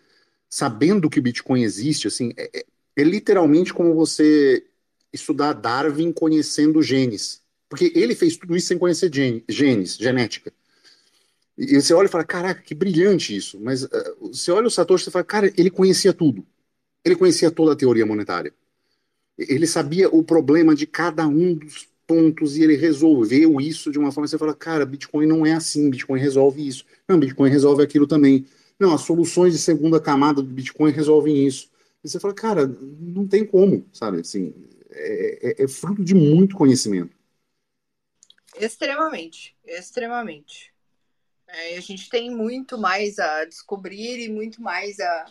sabendo que o Bitcoin existe, assim, é, é, é literalmente como você estudar Darwin conhecendo genes. Porque ele fez tudo isso sem conhecer gene, genes, genética. E você olha e fala, caraca, que brilhante isso. Mas uh, você olha o Satoshi e fala, cara, ele conhecia tudo. Ele conhecia toda a teoria monetária. Ele sabia o problema de cada um dos pontos e ele resolveu isso de uma forma que você fala, cara, Bitcoin não é assim, Bitcoin resolve isso. Não, Bitcoin resolve aquilo também. Não, as soluções de segunda camada do Bitcoin resolvem isso. E você fala, cara, não tem como, sabe? Assim, é, é, é fruto de muito conhecimento. Extremamente, extremamente. É, a gente tem muito mais a descobrir e muito mais a,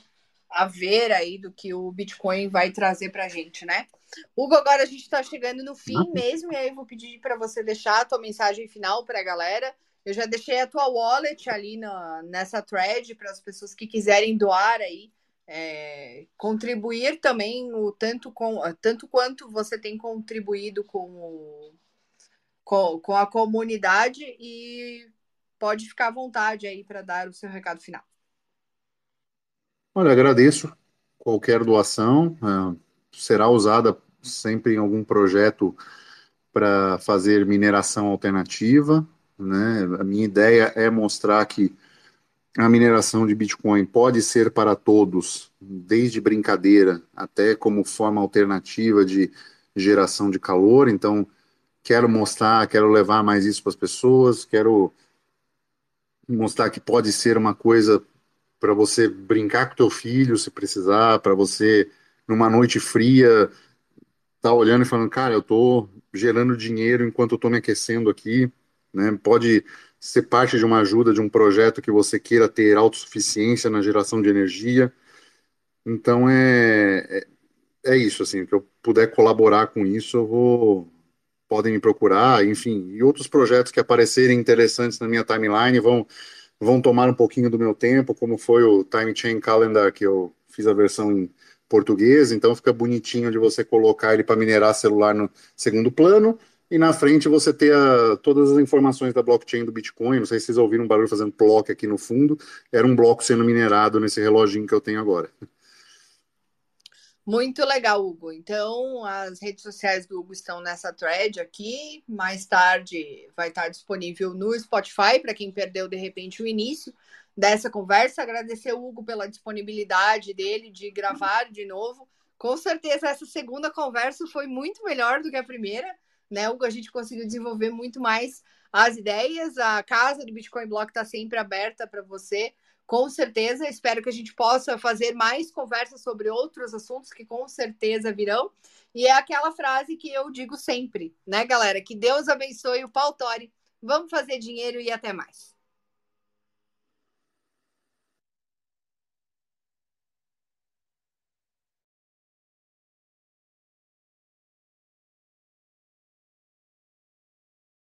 a ver aí do que o Bitcoin vai trazer para a gente, né? Hugo, agora a gente está chegando no fim mesmo, e aí eu vou pedir para você deixar a tua mensagem final para a galera eu já deixei a tua wallet ali na, nessa thread para as pessoas que quiserem doar aí, é, contribuir também o tanto, com, tanto quanto você tem contribuído com, o, com, com a comunidade e pode ficar à vontade aí para dar o seu recado final. Olha, agradeço qualquer doação, uh, será usada sempre em algum projeto para fazer mineração alternativa. Né? A minha ideia é mostrar que a mineração de Bitcoin pode ser para todos, desde brincadeira até como forma alternativa de geração de calor. Então, quero mostrar, quero levar mais isso para as pessoas, quero mostrar que pode ser uma coisa para você brincar com teu filho, se precisar, para você numa noite fria tá olhando e falando, cara, eu tô gerando dinheiro enquanto eu tô me aquecendo aqui, né? Pode ser parte de uma ajuda de um projeto que você queira ter autossuficiência na geração de energia. Então é, é, é isso, assim, que eu puder colaborar com isso, eu vou podem me procurar, enfim, e outros projetos que aparecerem interessantes na minha timeline vão vão tomar um pouquinho do meu tempo, como foi o Time Chain Calendar que eu fiz a versão em português, então fica bonitinho de você colocar ele para minerar celular no segundo plano e na frente você ter a, todas as informações da blockchain do Bitcoin. Não sei se vocês ouviram um barulho fazendo bloco aqui no fundo, era um bloco sendo minerado nesse reloginho que eu tenho agora. Muito legal, Hugo. Então, as redes sociais do Hugo estão nessa thread aqui. Mais tarde vai estar disponível no Spotify para quem perdeu de repente o início dessa conversa. Agradecer o Hugo pela disponibilidade dele de gravar de novo. Com certeza, essa segunda conversa foi muito melhor do que a primeira, né? A gente conseguiu desenvolver muito mais as ideias. A casa do Bitcoin Block está sempre aberta para você com certeza. Espero que a gente possa fazer mais conversas sobre outros assuntos que com certeza virão. E é aquela frase que eu digo sempre, né, galera? Que Deus abençoe o Pautori. Vamos fazer dinheiro e até mais.